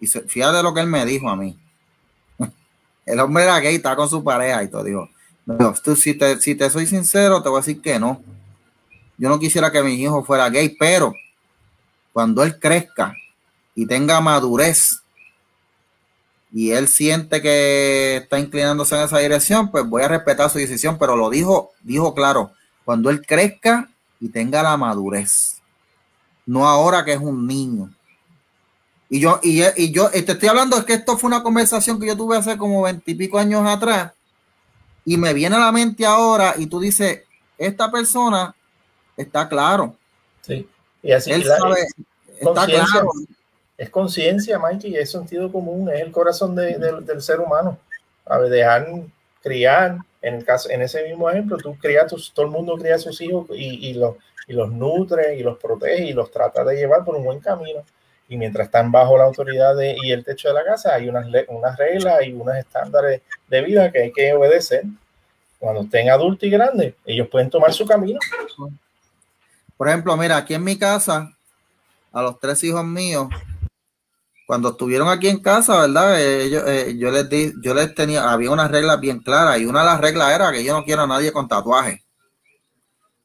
Y fíjate lo que él me dijo a mí. El hombre era gay, estaba con su pareja y todo. Dijo, si, te, si te soy sincero, te voy a decir que no. Yo no quisiera que mi hijo fuera gay, pero cuando él crezca y tenga madurez y él siente que está inclinándose en esa dirección, pues voy a respetar su decisión, pero lo dijo, dijo claro, cuando él crezca y tenga la madurez no ahora que es un niño. Y yo, y, y yo te estoy hablando, es que esto fue una conversación que yo tuve hace como veintipico años atrás, y me viene a la mente ahora, y tú dices, esta persona está claro. Sí, y así Él sabe, está claro. Es conciencia, Mikey, es sentido común, es el corazón del ser humano. A ver, dejar criar, en el caso, en ese mismo ejemplo, tú crías, todo el mundo cría a sus hijos y, y, los y los nutre y los protege y los trata de llevar por un buen camino. Y mientras están bajo la autoridad y el techo de la casa, hay unas, unas reglas y unos estándares de vida que hay que obedecer. Cuando estén adultos y grandes, ellos pueden tomar su camino. Por ejemplo, mira, aquí en mi casa, a los tres hijos míos, cuando estuvieron aquí en casa, ¿verdad? Ellos, eh, yo les di, yo les tenía, había unas reglas bien claras y una de las reglas era que yo no quiero a nadie con tatuaje.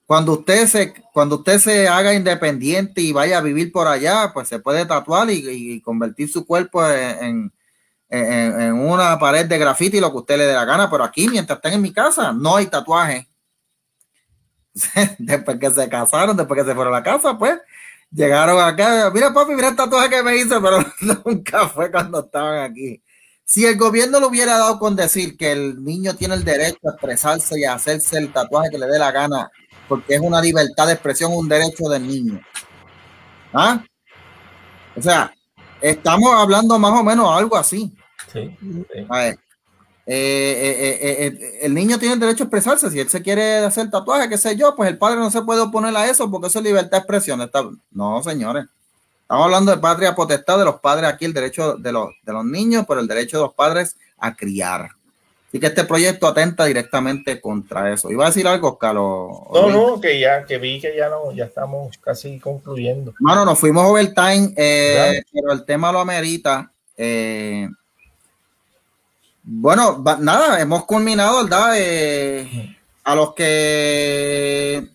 Cuando usted se, cuando usted se haga independiente y vaya a vivir por allá, pues se puede tatuar y, convertir su cuerpo en, una pared de grafiti, lo que usted le dé la gana. Pero aquí, mientras estén en mi casa, no hay tatuaje. después que se casaron, después que se fueron a la casa, pues llegaron acá. Mira, papi, mira el tatuaje que me hice, pero nunca fue cuando estaban aquí. Si el gobierno lo hubiera dado con decir que el niño tiene el derecho a expresarse y a hacerse el tatuaje que le dé la gana porque es una libertad de expresión, un derecho del niño. ¿Ah? O sea, estamos hablando más o menos algo así. Sí. A ver, eh, eh, eh, el niño tiene el derecho a expresarse. Si él se quiere hacer tatuaje, qué sé yo, pues el padre no se puede oponer a eso porque eso es libertad de expresión. No, señores. Estamos hablando de patria potestad de los padres aquí, el derecho de los, de los niños, pero el derecho de los padres a criar. Así que este proyecto atenta directamente contra eso. ¿Iba a decir algo, Carlos? No, no, que ya, que vi que ya no, ya estamos casi concluyendo. Bueno, nos fuimos overtime, eh, pero el tema lo amerita. Eh, bueno, nada, hemos culminado, ¿verdad? Eh, a los que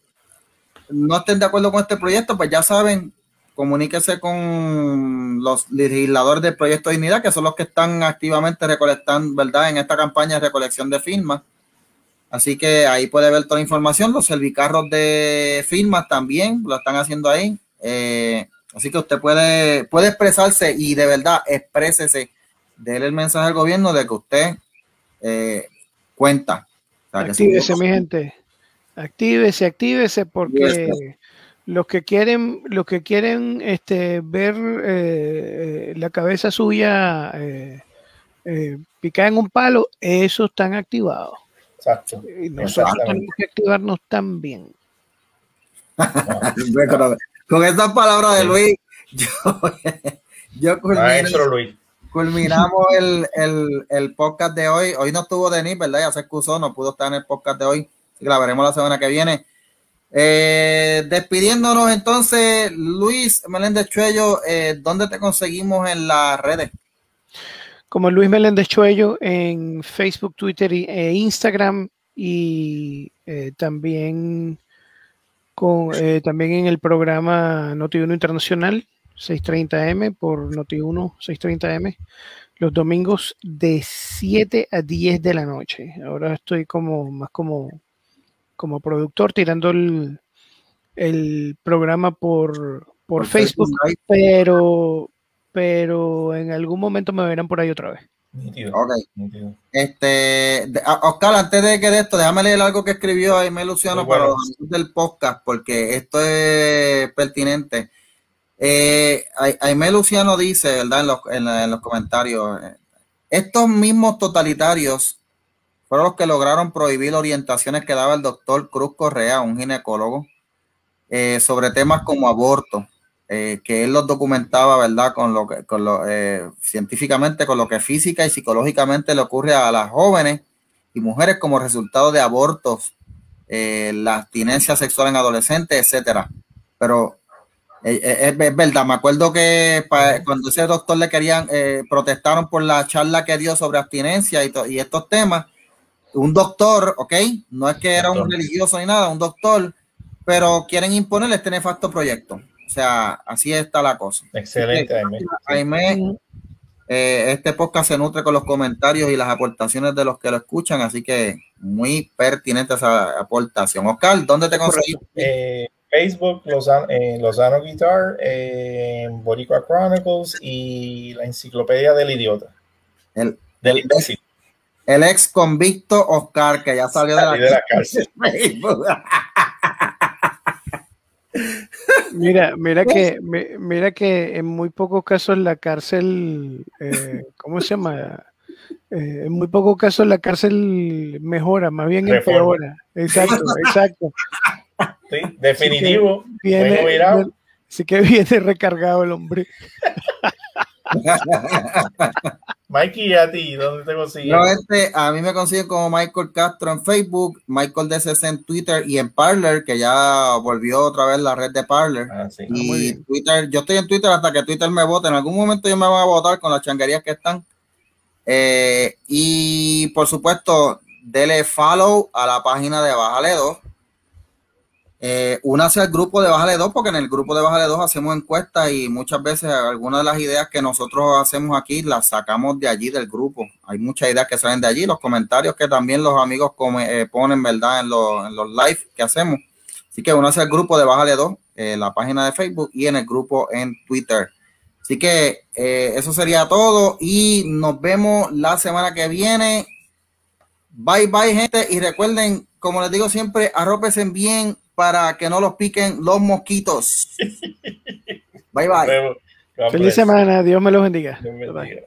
no estén de acuerdo con este proyecto, pues ya saben comuníquese con los legisladores del Proyecto Dignidad, que son los que están activamente recolectando, ¿verdad? En esta campaña de recolección de firmas. Así que ahí puede ver toda la información. Los servicarros de firmas también lo están haciendo ahí. Eh, así que usted puede, puede expresarse y de verdad exprésese. Dele el mensaje al gobierno de que usted eh, cuenta. actívese, mi gente. Actívese, actívese, porque los que quieren, los que quieren este, ver eh, la cabeza suya eh, eh, picada en un palo, esos están activados. Exacto. Y nosotros tenemos que activarnos también. con estas palabras de Luis, yo, yo culminamos el, el, el, podcast de hoy. Hoy no estuvo Denis, ¿verdad? Ya se excusó, no pudo estar en el podcast de hoy. Así que la veremos la semana que viene. Eh, despidiéndonos entonces, Luis Meléndez Chuello, eh, ¿dónde te conseguimos en las redes? Como Luis Meléndez Chuello en Facebook, Twitter e Instagram y eh, también con también en el programa Noti1 Internacional 630M por Noti1 630M los domingos de 7 a 10 de la noche. Ahora estoy como más como como productor tirando el, el programa por, por, Facebook, pero, pero en algún momento me verán por ahí otra vez. Ok. Este, Oscar, antes de que de esto, déjame leer algo que escribió Aime Luciano para los del podcast, porque esto es pertinente. Eh, Aime Luciano dice, ¿verdad? En los, en los comentarios, eh, estos mismos totalitarios fueron los que lograron prohibir orientaciones que daba el doctor Cruz Correa, un ginecólogo, eh, sobre temas como aborto, eh, que él los documentaba, ¿verdad? Con lo que, con lo, eh, científicamente, con lo que física y psicológicamente le ocurre a las jóvenes y mujeres como resultado de abortos, la abstinencia sexual en adolescentes, etcétera. Pero es, verdad, me acuerdo que cuando ese doctor le querían, protestaron por la charla que dio sobre abstinencia y, y estos temas, un doctor, ¿ok? No es que era un religioso ni nada, un doctor, pero quieren imponerle este nefasto proyecto. O sea, así está la cosa. Excelente, Jaime. Eh, este podcast se nutre con los comentarios y las aportaciones de los que lo escuchan, así que muy pertinente esa aportación. Oscar, ¿dónde te conseguís? Eh, Facebook, Lozano, eh, Lozano Guitar, eh, Boricua Chronicles y la enciclopedia del idiota. El, del imbécil el ex convicto Oscar, que ya salió de la, cárcel. mira, mira que, mira que en muy pocos casos la cárcel, eh, ¿cómo se llama? Eh, en muy pocos casos la cárcel mejora, más bien empeora. Exacto, exacto. Sí, definitivo. Así que viene recargado el hombre. Mikey, ¿a ti dónde te consiguen? este, a mí me consiguen como Michael Castro en Facebook, Michael DCC en Twitter y en Parler, que ya volvió otra vez la red de Parler. Ah, y Twitter, yo estoy en Twitter hasta que Twitter me vote. En algún momento yo me voy a votar con las changuerías que están. Eh, y por supuesto, dele follow a la página de Bájale 2 eh, únase al grupo de Bájale 2 porque en el grupo de Bájale 2 hacemos encuestas y muchas veces algunas de las ideas que nosotros hacemos aquí las sacamos de allí del grupo. Hay muchas ideas que salen de allí, los comentarios que también los amigos eh, ponen, ¿verdad? En los, en los live que hacemos. Así que únase al grupo de Bájale 2, en la página de Facebook y en el grupo en Twitter. Así que eh, eso sería todo y nos vemos la semana que viene. Bye bye gente y recuerden, como les digo siempre, arrópense bien para que no los piquen los mosquitos. bye bye. Feliz semana, Dios me los bendiga. Dios me bendiga.